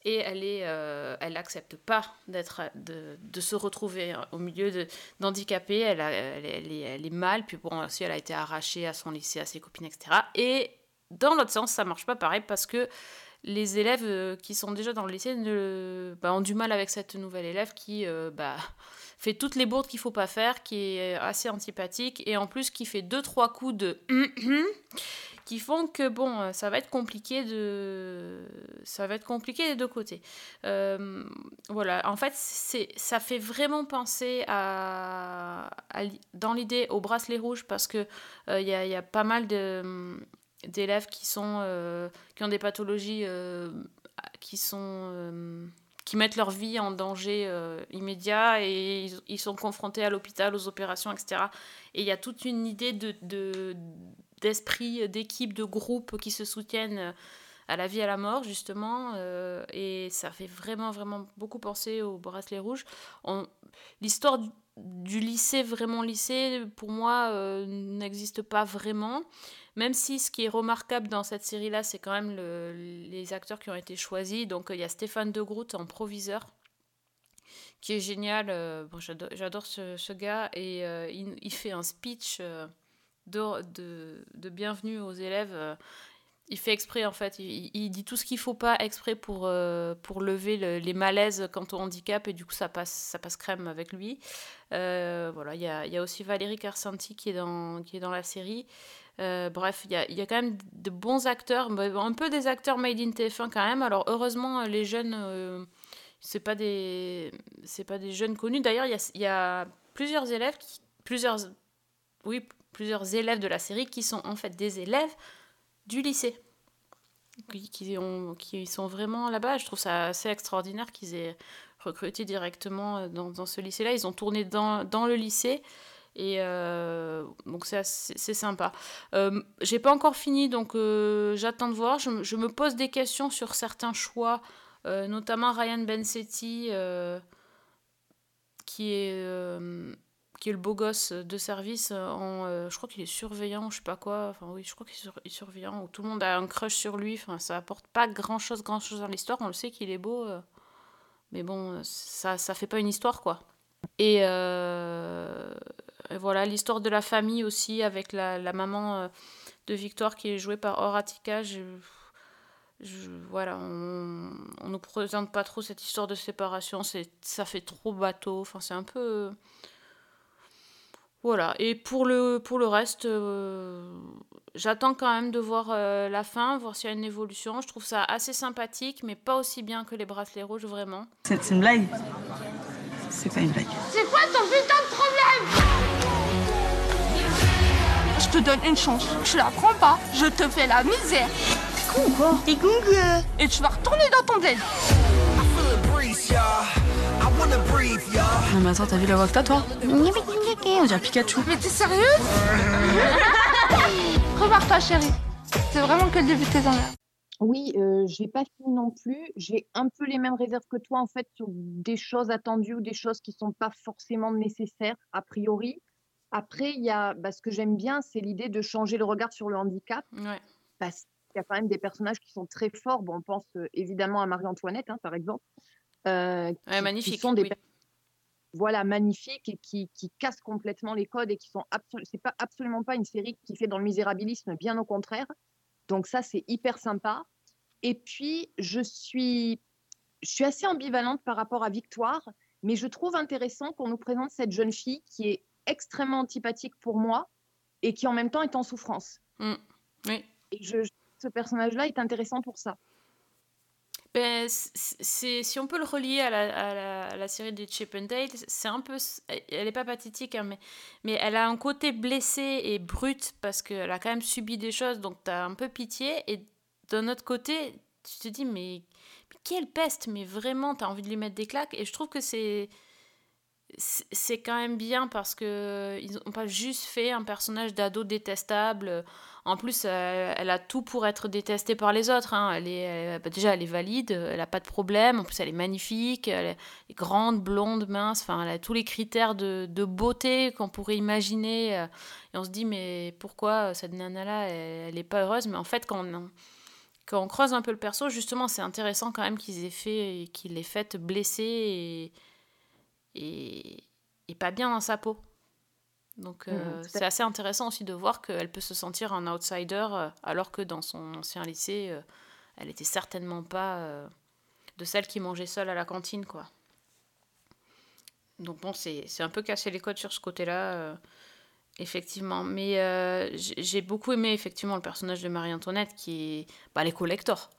et elle est, elle pas d'être, de, de se retrouver au milieu de, d'handicapés. Elle, a- elle est, elle est mal. Puis bon, aussi, elle a été arrachée à son lycée, à ses copines, etc. Et dans l'autre sens, ça marche pas pareil parce que les élèves euh, qui sont déjà dans le lycée bah, ont du mal avec cette nouvelle élève qui euh, bah, fait toutes les bourdes qu'il faut pas faire, qui est assez antipathique et en plus qui fait deux trois coups de qui font que bon, euh, ça va être compliqué de, ça va être compliqué des deux côtés. Euh, voilà, en fait, c'est, ça fait vraiment penser à, dans l'idée au bracelet rouge parce que il y a pas mal de d'élèves qui sont euh, qui ont des pathologies euh, qui sont euh, qui mettent leur vie en danger immédiat et ils, sont confrontés à l'hôpital, aux opérations, etc. Et il y a toute une idée de, de- d'esprit, d'équipe, de groupe qui se soutiennent à la vie, à la mort, justement. et ça fait vraiment, vraiment beaucoup penser au bracelet rouge. L'histoire du, lycée, vraiment lycée, pour moi, n'existe pas vraiment. Même si ce qui est remarquable dans cette série-là, c'est quand même le- les acteurs qui ont été choisis. Donc euh, il y a Stéphane De Groot en proviseur, qui est génial. euh, bon, j'adore, ce, gars et euh, il, fait un speech de, bienvenue aux élèves. il fait exprès en fait, il, dit tout ce qu'il faut pas exprès pour, pour lever le- les malaises quant au handicap et du coup ça passe, ça passe crème avec lui. Voilà, il y a, il y a aussi Valérie Carsanti qui est dans, qui est dans la série. Euh, bref, il y a, quand même de bons acteurs, un peu des acteurs made in TF1 quand même. Alors heureusement, les jeunes, euh, c'est pas des, c'est pas des jeunes connus. D'ailleurs, il y a, plusieurs élèves, plusieurs, oui, plusieurs élèves de la série qui sont en fait des élèves du lycée. Qui, qui, ont, qui sont vraiment là-bas. Je trouve ça assez extraordinaire qu'ils aient recruté directement euh, dans, ce lycée-là. Ils ont tourné dans le lycée. Et euh, donc c'est sympa. Euh, J'ai pas encore fini, donc euh, j'attends de voir. Je, me- pose des questions sur certains choix, euh, notamment Ryan Bensetti, qui est qui est le beau gosse de service en je crois qu'il est surveillant je sais pas quoi. Enfin oui je crois qu'il est, sur- il est surveillant tout le monde a un crush sur lui. Enfin ça apporte pas grand chose grand chose dans l'histoire. On le sait qu'il est beau mais bon ça ça fait pas une histoire quoi. Et voilà l'histoire de la famille aussi avec la, la maman euh, de Victoire qui est jouée par Horatica je, je- voilà, on, on nous présente pas trop cette histoire de séparation, c'est, ça fait trop bateau, enfin c'est un peu... Voilà, et pour le, pour le reste, euh, j'attends quand même de voir euh, la fin, voir s'il y a une évolution. Je trouve ça assez sympathique, mais pas aussi bien que les bracelets rouges, vraiment. C'est c'est une blague C'est pas une blague. C'est quoi ton putain de problème? Je te donne une chance. Tu la prends pas, je te fais la misère. T'es con ou quoi T'es con Et tu vas retourner dans ton bled. Non mais attends, t'as vu la voix que t'as toi On dirait Pikachu. Mais t'es sérieux Prépare-toi chérie. C'est vraiment que le début de tes ennuis. Oui, euh, j'ai pas fini non plus. J'ai un peu les mêmes réserves que toi en fait sur des choses attendues ou des choses qui sont pas forcément nécessaires a priori. Après, il y a bah, ce que j'aime bien, c'est l'idée de changer le regard sur le handicap. Ouais. Parce qu'il y a quand même des personnages qui sont très forts. Bon, on pense euh, évidemment à Marie-Antoinette, hein, par exemple. euh, qui- qui magnifique, sont des oui. voilà magnifiques et qui, qui cassent complètement les codes et qui sont absolument c'est pas absolument pas une série qui fait dans le misérabilisme bien au contraire donc ça c'est hyper sympa et puis je suis je suis assez ambivalente par rapport à Victoire mais je trouve intéressant qu'on nous présente cette jeune fille qui est extrêmement antipathique pour moi et qui en même temps est en souffrance Mm. Oui. et je, je- ce personnage là est intéressant pour ça Ben, c'est, si on peut le relier à la, à la, à la série de Chip and Dale, c'est un peu. Elle n'est pas pathétique, hein, mais, mais elle a un côté blessé et brut parce qu'elle a quand même subi des choses, donc tu as un peu pitié. Et d'un autre côté, tu te dis, mais, mais quelle peste, mais vraiment, tu as envie de lui mettre des claques. Et je trouve que c'est. C'est- quand même bien parce que ils n'ont pas juste fait un personnage d'ado détestable. En plus, euh, elle a tout pour être détestée par les autres. hein. Elle est, bah, déjà, elle est valide, elle n'a pas de problème. En plus, elle est magnifique, elle est grande, blonde, mince. Enfin, elle a tous les critères de, beauté qu'on pourrait imaginer. euh, Et on se dit, mais pourquoi cette nana-là, elle n'est pas heureuse? Mais en fait, quand on, creuse un peu le perso, justement, c'est intéressant quand même qu'ils aient fait, qu'il l'ait faite blessée et, et pas bien dans sa peau. Donc euh, tout à c'est assez intéressant aussi de voir qu'elle peut se sentir un outsider euh, alors que dans son ancien lycée, euh, elle était certainement pas euh, de celle qui mangeait seule à la cantine, quoi. Donc bon, c'est un peu casser les codes sur ce côté-là, euh, effectivement. Mais euh, j'ai beaucoup aimé effectivement le personnage de Marie-Antoinette qui est... Bah, elle est collector.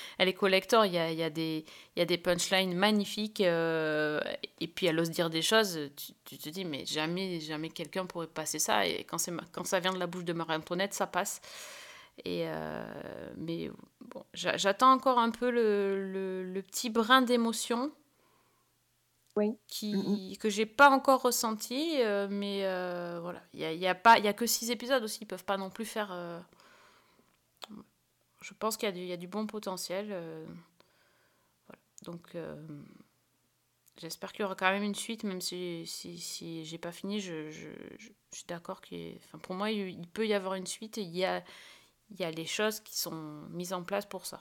elle est collector, il y a, il y a des, il y a des punchlines magnifiques, euh, et puis elle ose dire des choses, tu, tu te dis, mais jamais, jamais quelqu'un pourrait passer ça, et quand, ça vient de la bouche de Marie-Antoinette, ça passe. Et euh, mais bon, j'a- j'attends encore un peu le, le, le petit brin d'émotion qui, que j'ai pas encore ressenti, euh, mais euh, voilà, il y a, y a pas, il y a que six épisodes aussi, ils peuvent pas non plus faire. Je pense qu'il y, a du- il y a du bon potentiel. euh, voilà. Donc, euh, j'espère qu'il y aura quand même une suite, même si, si, si j'ai pas fini. Je, je, je- je suis d'accord qu'il enfin, pour moi, il, il peut y avoir une suite et il y a, il y a les choses qui sont mises en place pour ça.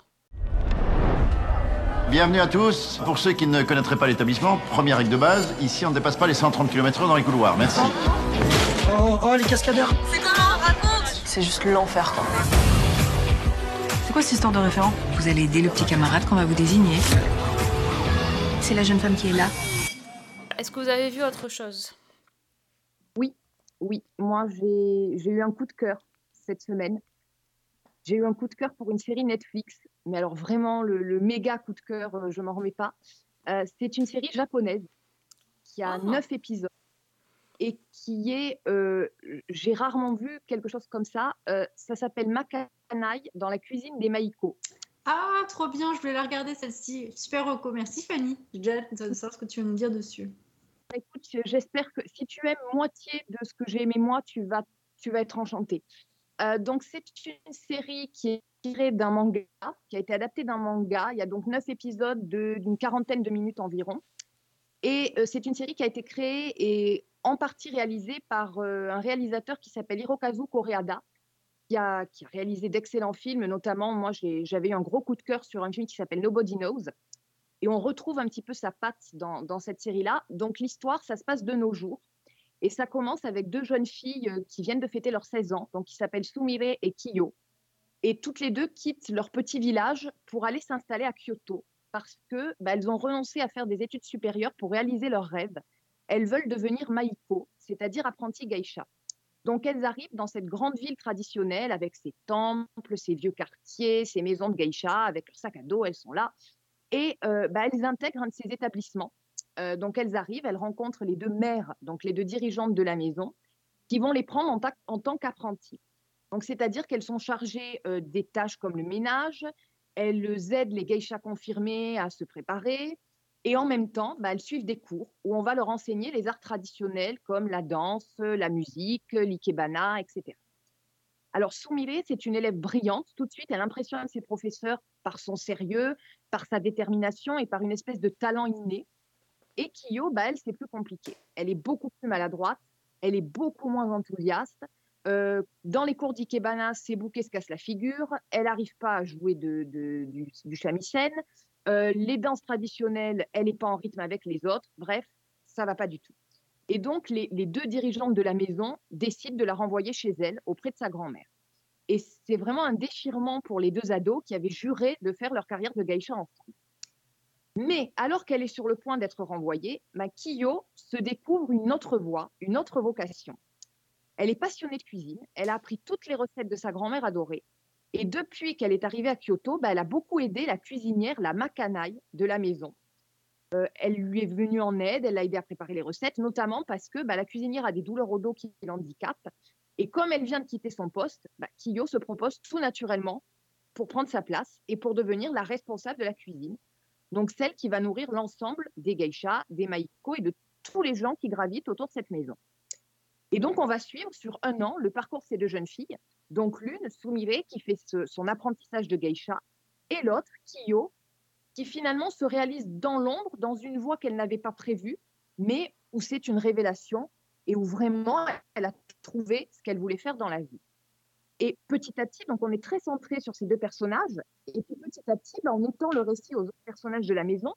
Bienvenue à tous. Pour ceux qui ne connaîtraient pas l'établissement, première règle de base, ici on ne dépasse pas les 130 km/h dans les couloirs. Merci. Oh, oh, les cascadeurs C'est comment Raconte? C'est juste l'enfer, quoi. C'est quoi cette histoire de référent Vous allez aider le petit camarade qu'on va vous désigner. C'est la jeune femme qui est là. Est-ce que vous avez vu autre chose? Oui, oui. Moi, j'ai eu un coup de cœur cette semaine. J'ai eu un coup de cœur pour une série Netflix, mais alors vraiment le, le méga coup de cœur, euh, je m'en remets pas. Euh, c'est une série japonaise qui a neuf épisodes et qui est, euh, j'ai rarement vu quelque chose comme ça. Euh, ça s'appelle Makanai dans la cuisine des Maïko. Ah, trop bien, je voulais la regarder celle-ci. Super reco. Merci Fanny. J'ai hâte de savoir ce que tu veux nous dire dessus. Écoute, j'espère que si tu aimes moitié de ce que j'ai aimé moi, tu vas, tu vas être enchanté. Euh, donc, c'est une série qui est tirée d'un manga, qui a été adaptée d'un manga. Il y a donc neuf épisodes de- d'une quarantaine de minutes environ. Et euh, c'est une série qui a été créée et en partie réalisée par euh, un réalisateur qui s'appelle Hirokazu Koreeda, qui a, qui a réalisé d'excellents films, notamment, moi j'avais eu un gros coup de cœur sur un film qui s'appelle Nobody Knows. Et on retrouve un petit peu sa patte dans, dans cette série-là. Donc l'histoire, ça se passe de nos jours. Et ça commence avec deux jeunes filles euh, qui viennent de fêter leurs 16 ans, donc qui s'appellent Sumire et Kiyo. Et toutes les deux quittent leur petit village pour aller s'installer à Kyoto parce que bah, elles ont renoncé à faire des études supérieures pour réaliser leurs rêves. Elles veulent devenir maiko, c'est-à-dire apprenties geisha. Donc elles arrivent dans cette grande ville traditionnelle avec ses temples, ses vieux quartiers, ses maisons de geisha, avec leur sac à dos, elles sont là. Et euh, bah, elles intègrent un de ces établissements. Euh, donc elles arrivent, elles rencontrent les deux mères, donc les deux dirigeantes de la maison, qui vont les prendre en, en tant qu'apprenties. Donc c'est-à-dire qu'elles sont chargées euh, des tâches comme le ménage, elles aident les geishas confirmés à se préparer, et en même temps, bah, elles suivent des cours où on va leur enseigner les arts traditionnels comme la danse, la musique, l'ikebana, etc. Alors, Sumire, c'est une élève brillante. Tout de suite, elle impressionne ses professeurs par son sérieux, par sa détermination et par une espèce de talent inné. Et Kiyo, bah, elle, c'est plus compliqué. Elle est beaucoup plus maladroite, elle est beaucoup moins enthousiaste. Euh, dans les cours d'Ikebana, ses bouquets se cassent la figure. Elle n'arrive pas à jouer du, du shamisen. Euh, les danses traditionnelles, elle n'est pas en rythme avec les autres. Bref, ça va pas du tout. Et donc, les, deux dirigeantes de la maison décident de la renvoyer chez elle, auprès de sa grand-mère. Et c'est vraiment un déchirement pour les deux ados qui avaient juré de faire leur carrière de geisha ensemble. Mais alors qu'elle est sur le point d'être renvoyée, ma Kiyo se découvre une autre voie, une autre vocation. Elle est passionnée de cuisine, elle a appris toutes les recettes de sa grand-mère adorée. Et depuis qu'elle est arrivée à Kyoto, bah, elle a beaucoup aidé la cuisinière, la Makanai de la maison. Euh, elle lui est venue en aide, elle l'a aidé à préparer les recettes, notamment parce que bah, la cuisinière a des douleurs au dos qui l'handicapent. Et comme elle vient de quitter son poste, bah, Kiyo se propose tout naturellement pour prendre sa place et pour devenir la responsable de la cuisine. Donc celle qui va nourrir l'ensemble des geishas, des maiko et de tous les gens qui gravitent autour de cette maison. Et donc on va suivre sur un an le parcours de ces deux jeunes filles. Donc l'une, Sumire, qui fait son apprentissage de geisha, et l'autre, Kiyo, qui finalement se réalise dans l'ombre, dans une voie qu'elle n'avait pas prévue, mais où c'est une révélation et où vraiment elle a trouvé ce qu'elle voulait faire dans la vie. Et petit à petit, donc on est très centré sur ces deux personnages, et petit à petit, ben, on étend le récit aux autres personnages de la maison,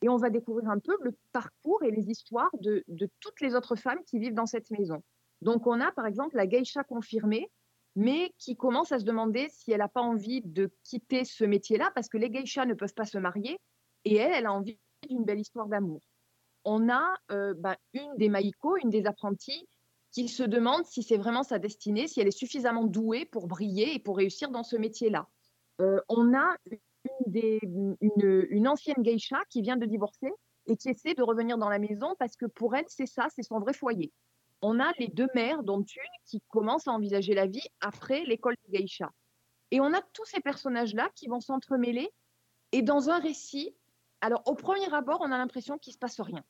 et on va découvrir un peu le parcours et les histoires de, de toutes les autres femmes qui vivent dans cette maison. Donc on a par exemple la geisha confirmée, mais qui commence à se demander si elle n'a pas envie de quitter ce métier-là, parce que les geishas ne peuvent pas se marier, et elle, elle a envie d'une belle histoire d'amour. On a euh, bah, une des maïko, une des apprenties, qui se demande si c'est vraiment sa destinée, si elle est suffisamment douée pour briller et pour réussir dans ce métier-là. Euh, on a une, une ancienne geisha qui vient de divorcer et qui essaie de revenir dans la maison parce que pour elle, c'est ça, c'est son vrai foyer. On a les deux mères, dont une qui commence à envisager la vie après l'école de geisha. Et on a tous ces personnages-là qui vont s'entremêler et dans un récit, alors au premier abord, on a l'impression qu'il ne se passe rien.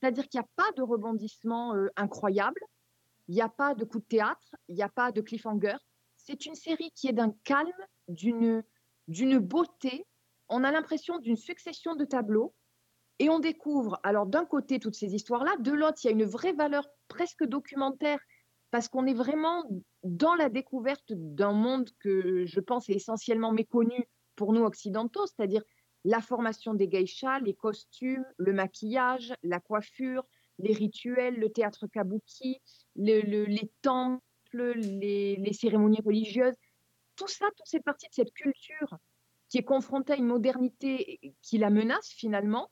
C'est-à-dire qu'il n'y a pas de rebondissement euh, incroyable, il n'y a pas de coup de théâtre, il n'y a pas de cliffhanger. C'est une série qui est d'un calme, d'une d'une beauté. On a l'impression d'une succession de tableaux et on découvre, alors d'un côté, toutes ces histoires-là, de l'autre, il y a une vraie valeur presque documentaire parce qu'on est vraiment dans la découverte d'un monde que je pense est essentiellement méconnu pour nous occidentaux, c'est-à-dire la formation des geishas, les costumes, le maquillage, la coiffure, les rituels, le théâtre kabuki, le- le- les temples, les, cérémonies religieuses. Tout ça, toute cette partie de cette culture qui est confrontée à une modernité qui la menace finalement,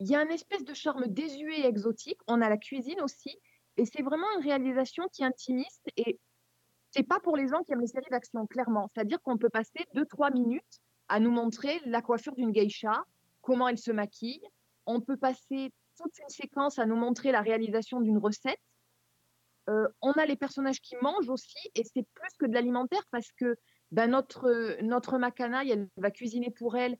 il y a un espèce de charme désuet et exotique. On a la cuisine aussi. Et c'est vraiment une réalisation qui est intimiste. Et c'est pas pour les gens qui aiment les séries d'action, clairement. C'est-à-dire qu'on peut passer 2-3 minutes à nous montrer la coiffure d'une geisha, comment elle se maquille. On peut passer toute une séquence à nous montrer la réalisation d'une recette. Euh, on a les personnages qui mangent aussi, et c'est plus que de l'alimentaire parce que ben, notre, notre Makanaï, elle va cuisiner pour elle,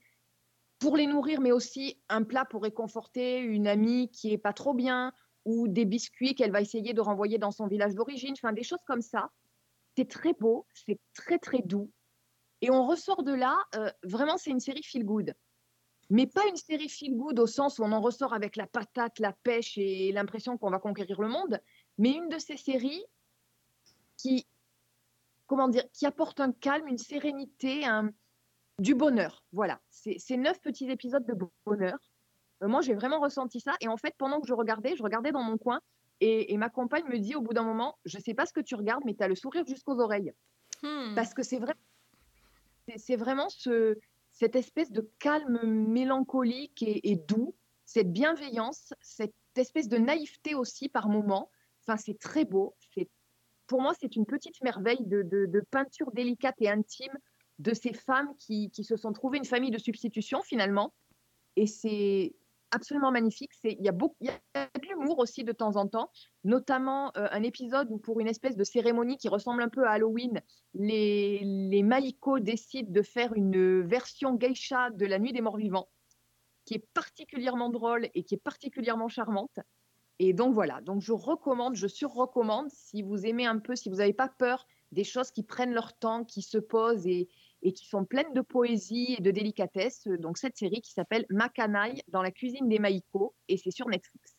pour les nourrir, mais aussi un plat pour réconforter une amie qui est pas trop bien, ou des biscuits qu'elle va essayer de renvoyer dans son village d'origine, enfin des choses comme ça. C'est très beau, c'est très très doux. Et on ressort de là, euh, vraiment c'est une série feel good. Mais pas une série feel good au sens où on en ressort avec la patate, la pêche et l'impression qu'on va conquérir le monde, mais une de ces séries qui, comment dire, qui apporte un calme, une sérénité, un, du bonheur. Voilà, c'est neuf petits épisodes de bonheur. Euh, moi, j'ai vraiment ressenti ça. Et en fait, pendant que je regardais, je regardais dans mon coin et, et ma compagne me dit au bout d'un moment, je sais pas ce que tu regardes, mais tu as le sourire jusqu'aux oreilles. Hmm. Parce que c'est vrai, c'est- vraiment ce, cette espèce de calme mélancolique et, et doux, cette bienveillance, cette espèce de naïveté aussi par moments. Enfin, c'est très beau. Pour moi, c'est une petite merveille de, de- de peinture délicate et intime de ces femmes qui, qui se sont trouvées une famille de substitution finalement. Et c'est absolument magnifique. Il, y a beaucoup, y a de l'humour aussi de temps en temps, notamment euh, un épisode où pour une espèce de cérémonie qui ressemble un peu à Halloween, les, les décident de faire une version geisha de la nuit des morts vivants, qui est particulièrement drôle et qui est particulièrement charmante. Et donc voilà, donc je recommande, je surrecommande si vous aimez un peu, si vous n'avez pas peur des choses qui prennent leur temps, qui se posent et, et qui sont pleines de poésie et de délicatesse. Donc cette série qui s'appelle Makanai dans la cuisine des Maïko et c'est sur Netflix.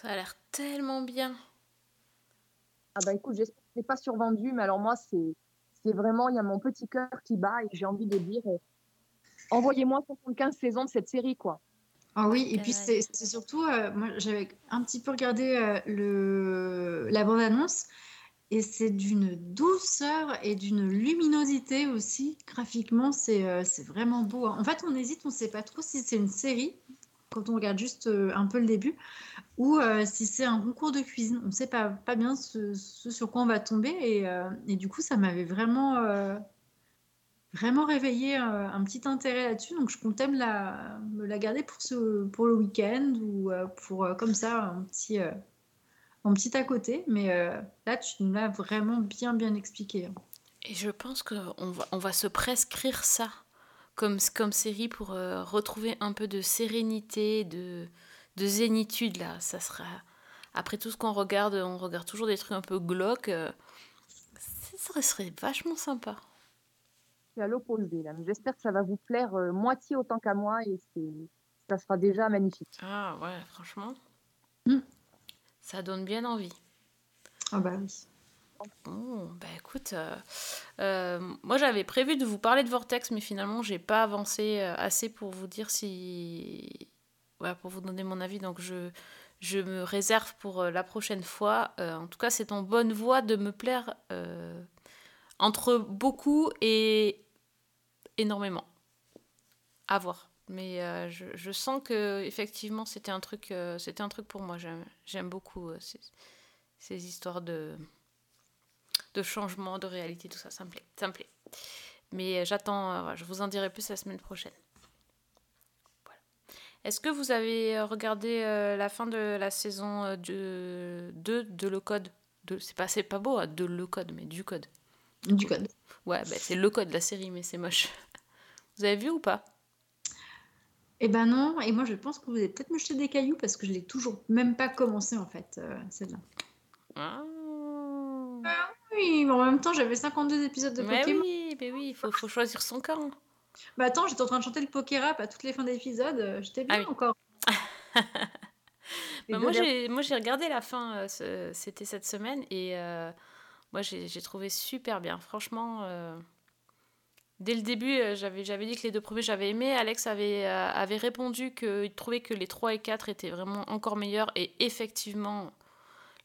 Ça a l'air tellement bien. Ah bah écoute, j'espère que c'est pas survendu, mais alors moi c'est c'est vraiment, il y a mon petit cœur qui bat et j'ai envie de dire, euh, envoyez-moi 75 saisons de cette série quoi. Ah oui, et puis c'est c'est surtout, euh, moi j'avais un petit peu regardé euh, le, la bande-annonce et c'est d'une douceur et d'une luminosité aussi. Graphiquement, c'est euh, c'est vraiment beau. hein. En fait, on hésite, on ne sait pas trop si c'est une série quand on regarde juste euh, un peu le début ou euh, si c'est un concours de cuisine. On ne sait pas, bien ce, sur quoi on va tomber et, euh, du coup, ça m'avait vraiment, vraiment réveillé un petit intérêt là-dessus. Donc, je comptais me la, garder pour, pour le week-end ou pour comme ça un petit, un petit à côté. Mais là, tu nous l'as vraiment bien, bien expliqué. hein. Et je pense qu'on va, on va se prescrire ça comme, comme série pour euh, retrouver un peu de sérénité, de, de zénitude là. Ça sera. Après tout ce qu'on regarde, on regarde toujours des trucs un peu glauques. euh, ça serait vachement sympa. C'est à l'opposé là, mais j'espère que ça va vous plaire euh, moitié autant qu'à moi et ça sera déjà magnifique. Ah ouais, franchement. Hmm. Ça donne bien envie. Ah bah oui. Bon, bah écoute, euh, euh, moi j'avais prévu de vous parler de Vortex, mais finalement j'ai pas avancé euh, assez pour vous dire si. Pour vous donner mon avis, donc je, je me réserve pour la prochaine fois. En tout cas, c'est en bonne voie de me plaire entre beaucoup et énormément. À voir. Mais je, sens que effectivement c'était un truc, c'était un truc pour moi. J'aime, beaucoup ces histoires de de changement, de réalité, tout ça, ça me plaît, ça me plaît. Mais j'attends, euh, je vous en dirai plus la semaine prochaine. Voilà. Est-ce que vous avez euh, regardé euh, la fin de la saison euh, de 2 de Le Code? De, C'est pas, c'est pas beau, hein, de Le Code, mais du Code. Du code. Ouais, bah, c'est Le Code, la série, mais c'est moche. Vous avez vu ou pas? Eh ben non, et moi je pense que vous allez peut-être me jeter des cailloux parce que je l'ai toujours même pas commencé en fait, euh, celle-là. Ah. Oui, mais en même temps, j'avais 52 épisodes de Mais Pokémon. oui, mais oui, il faut, faut choisir son camp. Bah attends, j'étais en train de chanter le Pokérap à toutes les fins d'épisode. euh, J'étais bien Ah oui. encore. Bah, moi, j'ai, moi, j'ai regardé la fin, euh, c'était cette semaine, et euh, moi, j'ai, trouvé super bien. Franchement, euh, dès le début, j'avais, j'avais dit que les deux premiers, j'avais aimé. Alex avait, avait répondu qu'il trouvait que les 3 et 4 étaient vraiment encore meilleurs, et effectivement,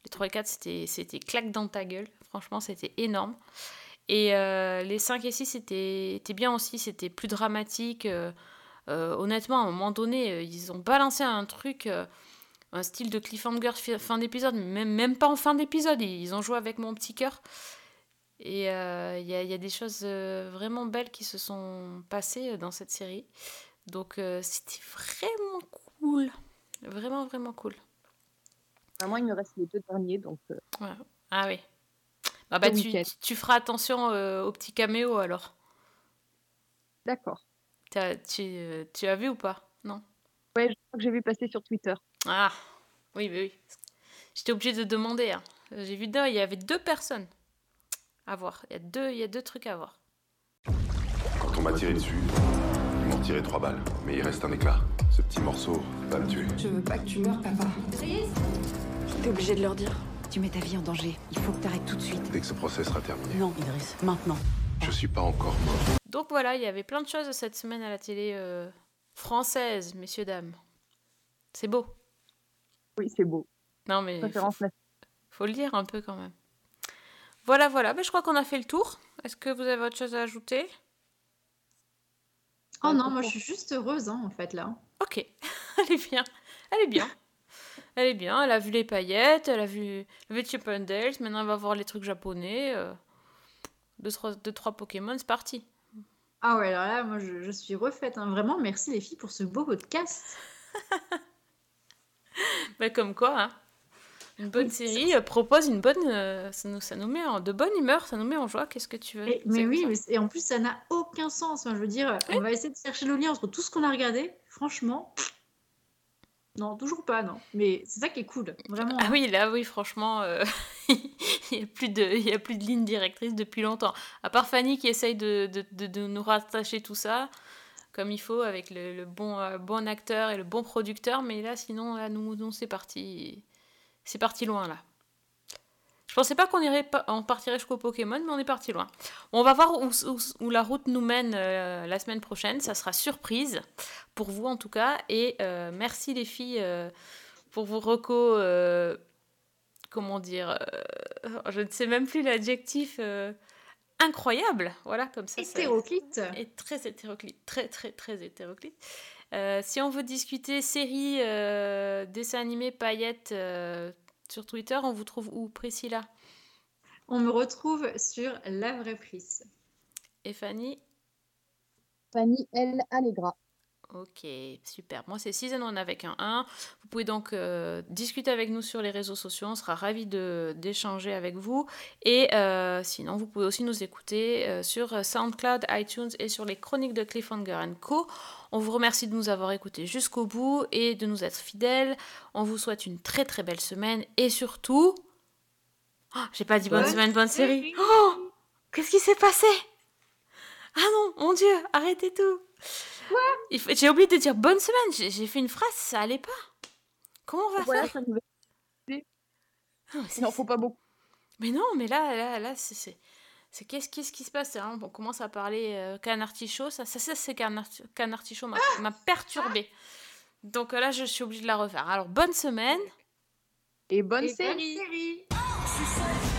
les 3 et 4, c'était, claque dans ta gueule. Franchement, c'était énorme. Et euh, les 5 et 6 c'était bien aussi, c'était plus dramatique. euh, euh, honnêtement, à un moment donné, ils ont balancé un truc, un style de cliffhanger fi- fin d'épisode, même, même pas en fin d'épisode, ils, ont joué avec mon petit cœur. Et il y, a, y a des choses vraiment belles qui se sont passées dans cette série. Donc c'était vraiment cool. Vraiment, vraiment cool. Moi, il me reste les deux derniers, donc euh, Ouais. Ah oui. Bah, bah, tu, tu- feras attention euh, aux petits caméos alors. d'accord. T'as- tu, euh, tu as vu ou pas? Non? Ouais, je crois que j'ai vu passer sur Twitter. Ah, oui, oui, oui. J'étais obligée de demander. hein. J'ai vu deux, il y avait deux personnes à voir. Il y a deux, il y a deux trucs à voir. Quand on m'a tiré dessus, tiré trois balles, mais il reste un éclat. Ce petit morceau va me tuer. Je veux pas que tu meurs, papa. T'es obligé de leur dire. Tu mets ta vie en danger. Il faut que t'arrêtes tout de suite. Dès que ce procès sera terminé, Non, Idriss, maintenant. je suis pas encore mort. Donc voilà, il y avait plein de choses cette semaine à la télé euh, française, messieurs, dames. C'est beau. Oui, c'est beau. Non, mais faut, Préférence nationale. faut le dire un peu quand même. Voilà, voilà. Ben, je crois qu'on a fait le tour. Est-ce que vous avez autre chose à ajouter? Oh non, moi je suis juste heureuse hein, en fait là. Ok, elle est bien. Elle est bien. Elle est bien. Elle a vu les paillettes, elle a vu le Chip and Dale. Maintenant, elle va voir les trucs japonais. euh, deux, trois, deux, trois Pokémon, c'est parti. Ah ouais, alors là, moi je, je suis refaite. hein. Vraiment, merci les filles pour ce beau podcast. Mais comme quoi, hein, une bonne série propose une bonne. euh, ça, nous, ça nous met en, de bonne humeur, ça nous met en joie. Qu'est-ce que tu veux Et- mais oui, mais et en plus ça n'a aucun sens. Je veux dire, on va essayer de chercher le lien entre tout ce qu'on a regardé. Franchement, non, toujours pas, non. Mais c'est ça qui est cool, vraiment. Ah oui, là, oui, franchement, euh, il n'y a, plus de- il y a plus de ligne directrice depuis longtemps. À part Fanny qui essaye de, de- de- de nous rattacher tout ça comme il faut avec le, le bon, euh, bon acteur et le bon producteur. Mais là, sinon, là, nous, nous c'est parti. C'est parti loin, là. Je pensais pas qu'on irait on partirait jusqu'au Pokémon, mais on est parti loin. On va voir où, où- où la route nous mène euh, la semaine prochaine. Ça sera surprise pour vous en tout cas. Et euh, merci les filles euh, pour vos recos. comment dire Je ne sais même plus l'adjectif. incroyable, voilà comme ça. ça- Hétéroclite. Et très hétéroclite, très très très hétéroclite. Euh, si on veut discuter séries, euh, dessins animés, paillettes euh, sur Twitter, on vous trouve où, Priscilla? On me retrouve sur La Vraie Prise. Et Fanny? Fanny L. Allegra. Ok, super. Moi, c'est Season 1 avec un 1. Vous pouvez donc euh, discuter avec nous sur les réseaux sociaux. On sera ravis d'échanger avec vous. Et euh, sinon, vous pouvez aussi nous écouter euh, sur SoundCloud, iTunes et sur les chroniques de Cliffhanger Co. On vous remercie de nous avoir écoutés jusqu'au bout et de nous être fidèles. On vous souhaite une très très belle semaine et surtout... Oh, J'ai pas dit bonne Bonne semaine, bonne série. série. Oh Qu'est-ce qui s'est passé? Ah non, mon Dieu, arrêtez tout. J'ai oublié de dire bonne semaine. J'ai fait une phrase, ça allait pas. Comment on va Voilà, faire Il n'en faut pas beaucoup. Mais non, mais là, là, là, c'est- c'est. C'est qu'est-ce qui se passe hein? On commence à parler euh, canartichaud. Ça, ça, ça c'est canard, canartichaud m'a m'a perturbé. Donc euh, là, je suis obligée de la refaire. Alors, bonne semaine. Et bonne Et série. bonne série.